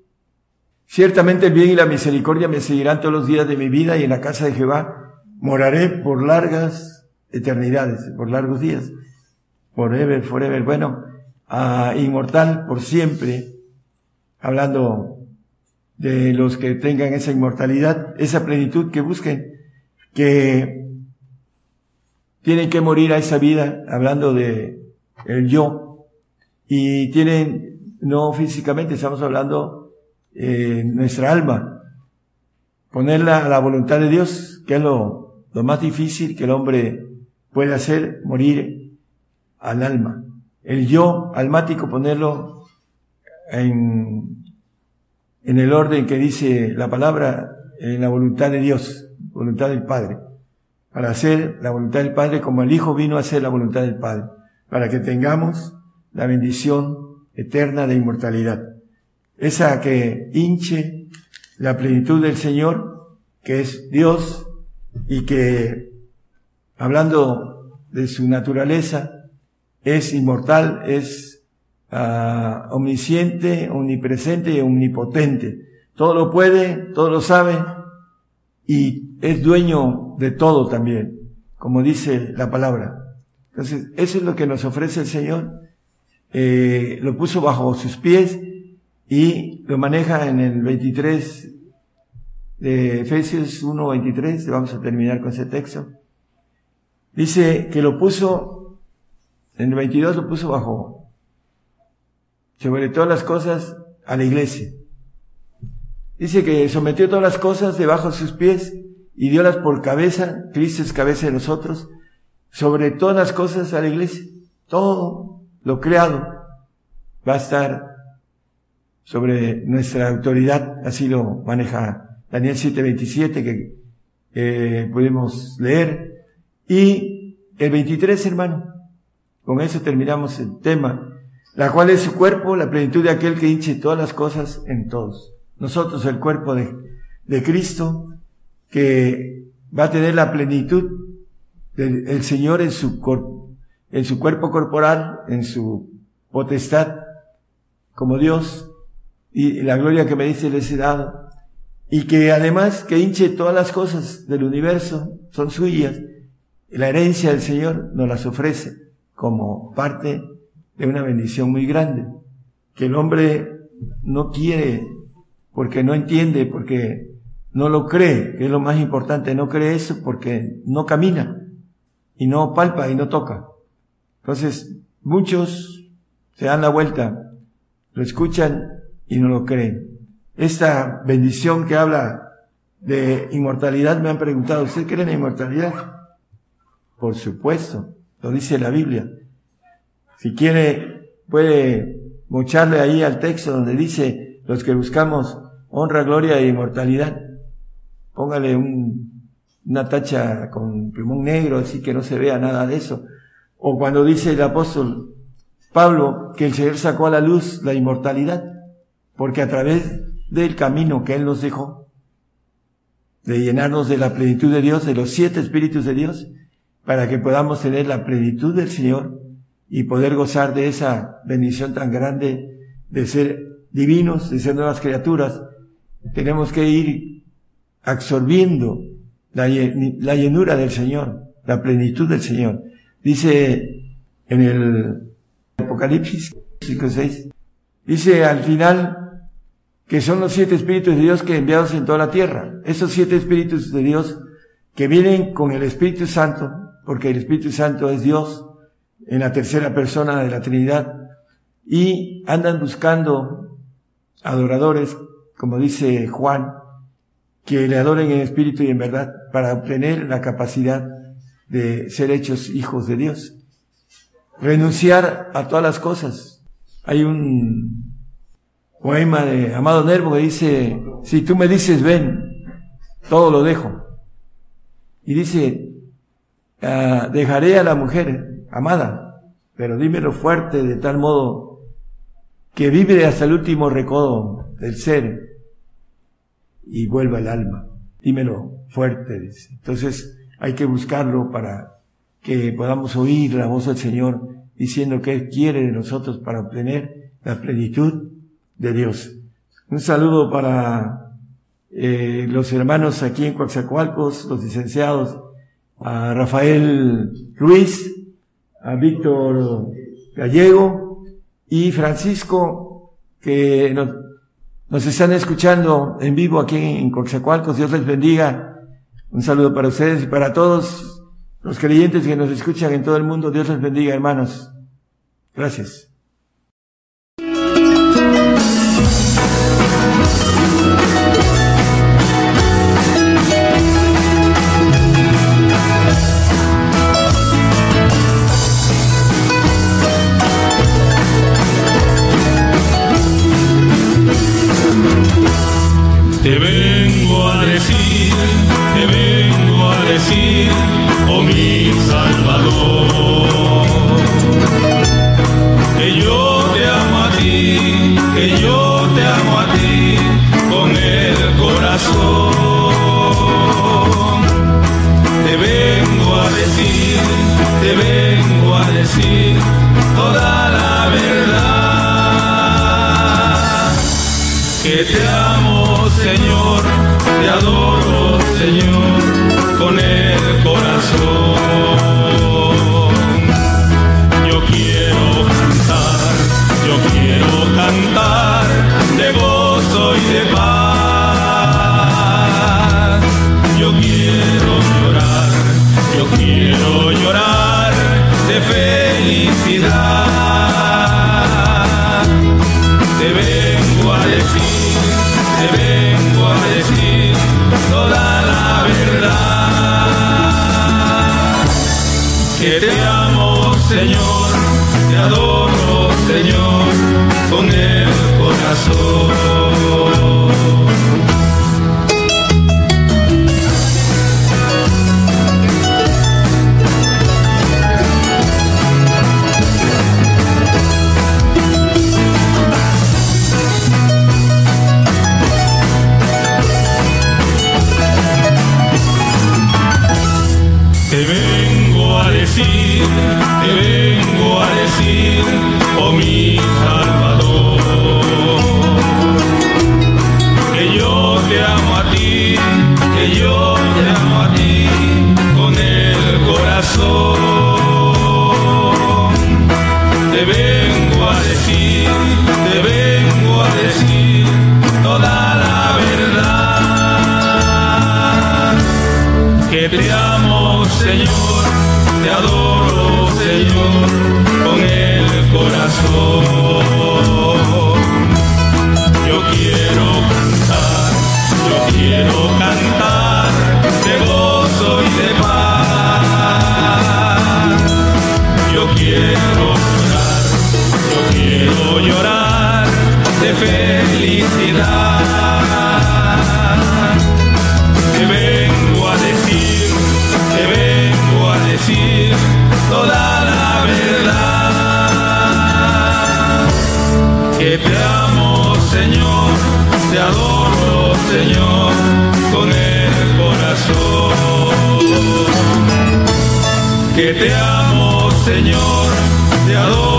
Ciertamente el bien y la misericordia me seguirán todos los días de mi vida y en la casa de Jehová moraré por largas eternidades, por largos días, forever, forever, bueno, a inmortal por siempre, hablando de los que tengan esa inmortalidad, esa plenitud que busquen, que tienen que morir a esa vida, hablando de el yo, y tienen, no físicamente, estamos hablando eh, nuestra alma, ponerla a la voluntad de Dios, que es lo, lo más difícil que el hombre puede hacer, morir al alma. El yo almático ponerlo en, en el orden que dice la palabra, en la voluntad de Dios, voluntad del Padre, para hacer la voluntad del Padre como el Hijo vino a hacer la voluntad del Padre, para que tengamos la bendición eterna de inmortalidad. Esa que hinche la plenitud del Señor, que es Dios, y que, hablando de su naturaleza, es inmortal, es uh, omnisciente, omnipresente y omnipotente. Todo lo puede, todo lo sabe y es dueño de todo también, como dice la palabra. Entonces, eso es lo que nos ofrece el Señor. Eh, lo puso bajo sus pies y lo maneja en el 23 de Efesios 1.23, vamos a terminar con ese texto. Dice que lo puso, en el 22 lo puso bajo, sobre todas las cosas, a la iglesia. Dice que sometió todas las cosas debajo de sus pies y diolas por cabeza, Cristo es cabeza de nosotros, sobre todas las cosas a la iglesia. Todo lo creado va a estar sobre nuestra autoridad, así lo maneja Daniel 7:27 que eh, podemos leer. Y el 23, hermano, con eso terminamos el tema, la cual es su cuerpo, la plenitud de aquel que hinche todas las cosas en todos. Nosotros, el cuerpo de, Cristo, que va a tener la plenitud del Señor en su, en su cuerpo corporal, en su potestad, como Dios, y la gloria que me dice les he dado, y que además que hinche todas las cosas del universo, son suyas, la herencia del Señor nos las ofrece como parte de una bendición muy grande, que el hombre no quiere porque no entiende, porque no lo cree, que es lo más importante, no cree eso porque no camina y no palpa y no toca. Entonces, muchos se dan la vuelta, lo escuchan y no lo creen. Esta bendición que habla de inmortalidad, me han preguntado, ¿usted cree en la inmortalidad? Por supuesto, lo dice la Biblia. Si quiere, puede mocharle ahí al texto donde dice, los que buscamos honra, gloria e inmortalidad. Póngale un, una tacha con plumón negro, así que no se vea nada de eso. O cuando dice el apóstol Pablo que el Señor sacó a la luz la inmortalidad, porque a través del camino que Él nos dejó, de llenarnos de la plenitud de Dios, de los siete espíritus de Dios, para que podamos tener la plenitud del Señor y poder gozar de esa bendición tan grande de ser divinos, de ser nuevas criaturas, tenemos que ir absorbiendo la, llenura del Señor, la plenitud del Señor. Dice en el Apocalipsis 5.6, dice al final que son los siete espíritus de Dios que enviados en toda la tierra. Esos siete espíritus de Dios que vienen con el Espíritu Santo, porque el Espíritu Santo es Dios en la tercera persona de la Trinidad, y andan buscando adoradores como dice Juan, que le adoren en espíritu y en verdad para obtener la capacidad de ser hechos hijos de Dios. Renunciar a todas las cosas. Hay un poema de Amado Nervo que dice, si tú me dices ven, todo lo dejo. Y dice, ah, dejaré a la mujer amada, pero dímelo fuerte de tal modo que vive hasta el último recodo del ser y vuelva el alma. Dímelo fuerte, dice. Entonces hay que buscarlo para que podamos oír la voz del Señor diciendo que quiere de nosotros para obtener la plenitud de Dios. Un saludo para eh, los hermanos aquí en Coaxacualcos, los licenciados, a Rafael Ruiz, a Víctor Gallego y Francisco, que nos, están escuchando en vivo aquí en Coxacualcos. Dios les bendiga. Un saludo para ustedes y para todos los creyentes que nos escuchan en todo el mundo. Dios les bendiga, hermanos. Gracias. Te vengo a decir, te vengo a decir, oh mi Salvador. Felicidad. Te vengo a decir, te vengo a decir toda la verdad. Que te amo, Señor, te adoro, Señor, con el corazón. Que te amo, Señor, te adoro,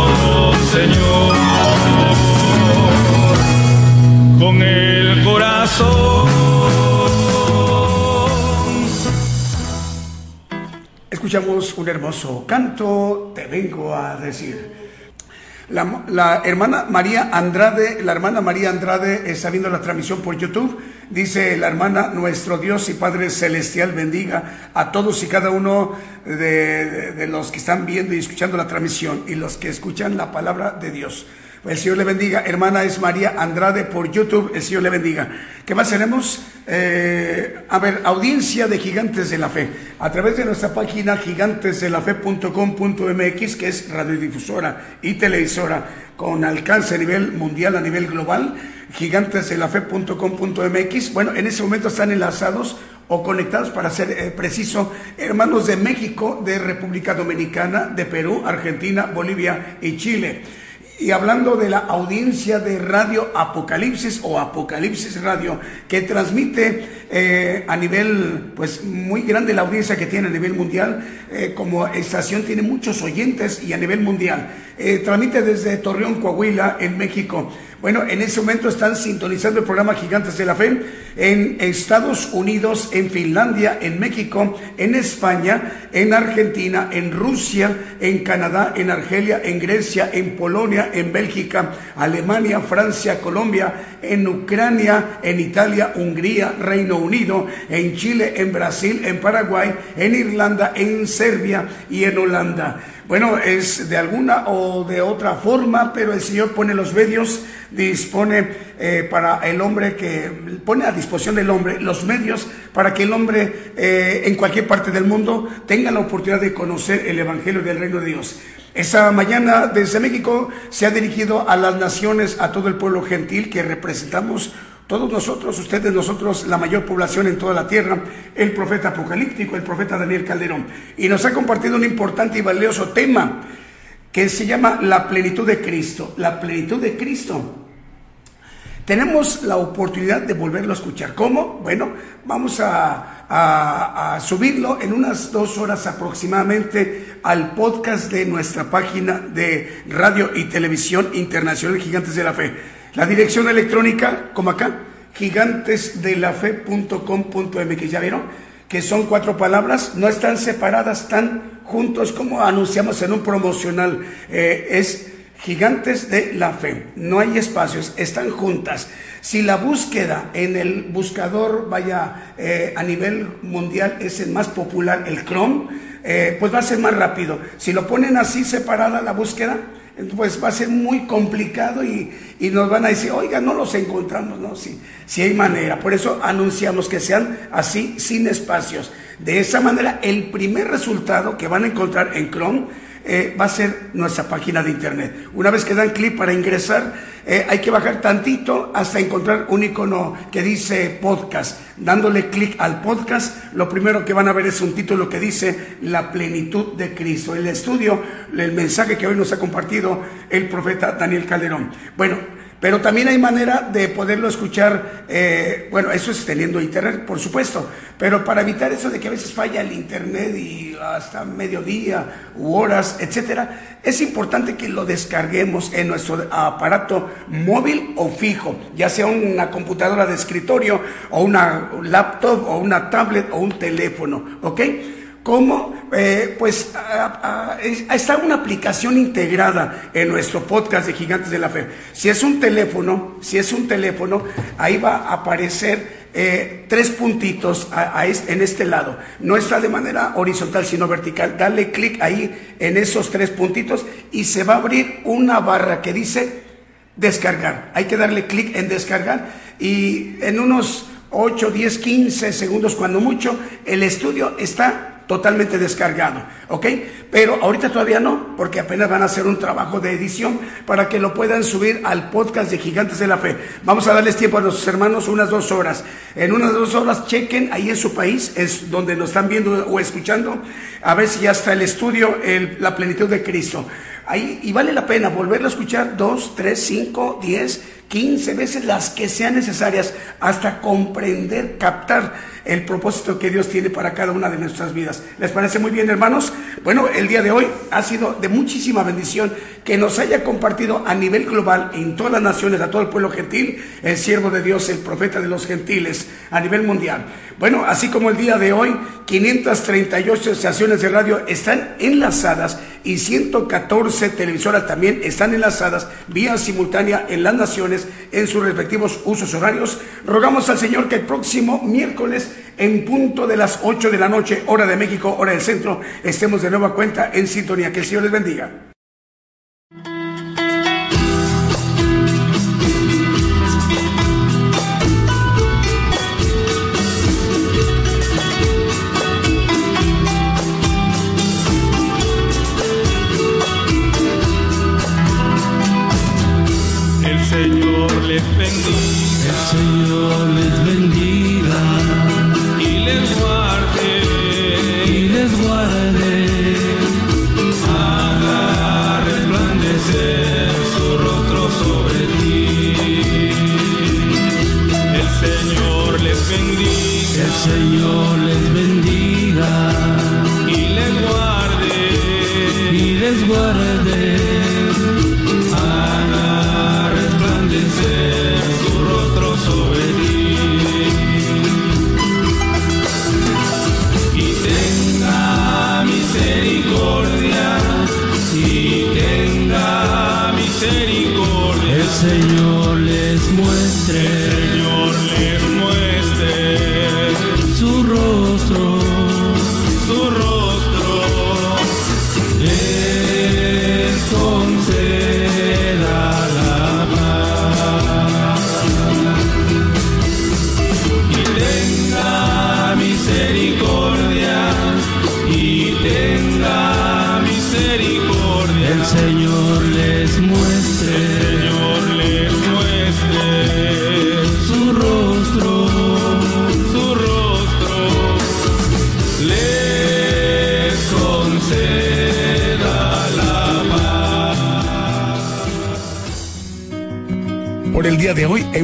Escuchamos un hermoso canto, te vengo a decir. La, hermana María Andrade, la hermana María Andrade está viendo la transmisión por YouTube. Dice la hermana, nuestro Dios y Padre Celestial bendiga a todos y cada uno de los que están viendo y escuchando la transmisión y los que escuchan la palabra de Dios. El Señor le bendiga. Hermana es María Andrade por YouTube. El Señor le bendiga. ¿Qué más tenemos? Eh, a ver, audiencia de Gigantes de la Fe. A través de nuestra página gigantesdelafe.com.mx, que es radiodifusora y televisora con alcance a nivel mundial, a nivel global. Gigantesdelafe.com.mx. Bueno, en ese momento están enlazados o conectados para ser eh, preciso, hermanos de México, de República Dominicana, de Perú, Argentina, Bolivia y Chile. Y hablando de la audiencia de Radio Apocalipsis o Apocalipsis Radio, que transmite eh, a nivel, pues muy grande la audiencia que tiene a nivel mundial, eh, como estación tiene muchos oyentes y a nivel mundial. Eh, transmite desde Torreón, Coahuila, en México. Bueno, en ese momento están sintonizando el programa Gigantes de la Fe en Estados Unidos, en Finlandia, en México, en España, en Argentina, en Rusia, en Canadá, en Argelia, en Grecia, en Polonia, en Bélgica, Alemania, Francia, Colombia, en Ucrania, en Italia, Hungría, Reino Unido, en Chile, en Brasil, en Paraguay, en Irlanda, en Serbia y en Holanda. Bueno, es de alguna o de otra forma, pero el Señor pone los medios, dispone eh, para el hombre que pone a disposición del hombre los medios para que el hombre eh, en cualquier parte del mundo tenga la oportunidad de conocer el Evangelio del Reino de Dios. Esa mañana desde México se ha dirigido a las naciones, a todo el pueblo gentil que representamos todos nosotros, ustedes, nosotros, la mayor población en toda la tierra, el profeta apocalíptico, el profeta Daniel Calderón. Y nos ha compartido un importante y valioso tema que se llama la plenitud de Cristo. La plenitud de Cristo. Tenemos la oportunidad de volverlo a escuchar. ¿Cómo? Bueno, vamos a, a, a, subirlo en unas dos horas aproximadamente al podcast de nuestra página de radio y televisión internacional Gigantes de la Fe. La dirección electrónica, como acá, gigantesdelafe.com.mx. ¿Ya vieron? Que son cuatro palabras, no están separadas, están juntos como anunciamos en un promocional. Eh, es Gigantes de la Fe. No hay espacios, están juntas. Si la búsqueda en el buscador, vaya, eh, a nivel mundial es el más popular, el Chrome, eh, pues va a ser más rápido. Si lo ponen así separada la búsqueda, pues va a ser muy complicado y, y, nos van a decir, oiga, no los encontramos, ¿no? Si, si hay manera. Por eso anunciamos que sean así, sin espacios. De esa manera, el primer resultado que van a encontrar en Chrome eh, va a ser nuestra página de internet. Una vez que dan clic para ingresar, eh, hay que bajar tantito hasta encontrar un icono que dice podcast. Dándole clic al podcast, lo primero que van a ver es un título que dice La plenitud de Cristo. El estudio, el mensaje que hoy nos ha compartido el profeta Daniel Calderón. Bueno, pero también hay manera de poderlo escuchar, eh, bueno, eso es teniendo internet, por supuesto, pero para evitar eso de que a veces falla el internet y hasta mediodía u horas, etcétera, es importante que lo descarguemos en nuestro aparato móvil o fijo, ya sea una computadora de escritorio o una laptop o una tablet o un teléfono, ¿ok? ¿Cómo? Eh, pues está una aplicación integrada en nuestro podcast de Gigantes de la Fe. Si es un teléfono, si es un teléfono, ahí va a aparecer eh, tres puntitos en este lado. No está de manera horizontal, sino vertical. Dale clic ahí en esos tres puntitos y se va a abrir una barra que dice descargar. Hay que darle clic en descargar y en unos 8, 10, 15 segundos, cuando mucho, el estudio está totalmente descargado, ¿ok? Pero ahorita todavía no, porque apenas van a hacer un trabajo de edición para que lo puedan subir al podcast de Gigantes de la Fe. Vamos a darles tiempo a nuestros hermanos unas dos horas. En unas dos horas chequen ahí en su país, es donde nos están viendo o escuchando, a ver si ya está el estudio, el, la plenitud de Cristo. Ahí, y vale la pena volverlo a escuchar dos, tres, cinco, diez, quince veces las que sean necesarias hasta comprender, captar el propósito que Dios tiene para cada una de nuestras vidas. ¿Les parece muy bien, hermanos? Bueno, el día de hoy ha sido de muchísima bendición que nos haya compartido a nivel global en todas las naciones, a todo el pueblo gentil, el siervo de Dios, el profeta de los gentiles, a nivel mundial. Bueno, así como el día de hoy, 538 estaciones de radio están enlazadas y 114 televisoras también están enlazadas vía simultánea en las naciones en sus respectivos usos horarios. Rogamos al Señor que el próximo miércoles en punto de las 8 de la noche, hora de México, hora del centro, estemos de nueva cuenta en sintonía. Que el Señor les bendiga. El Señor les bendiga. El Señor les Señor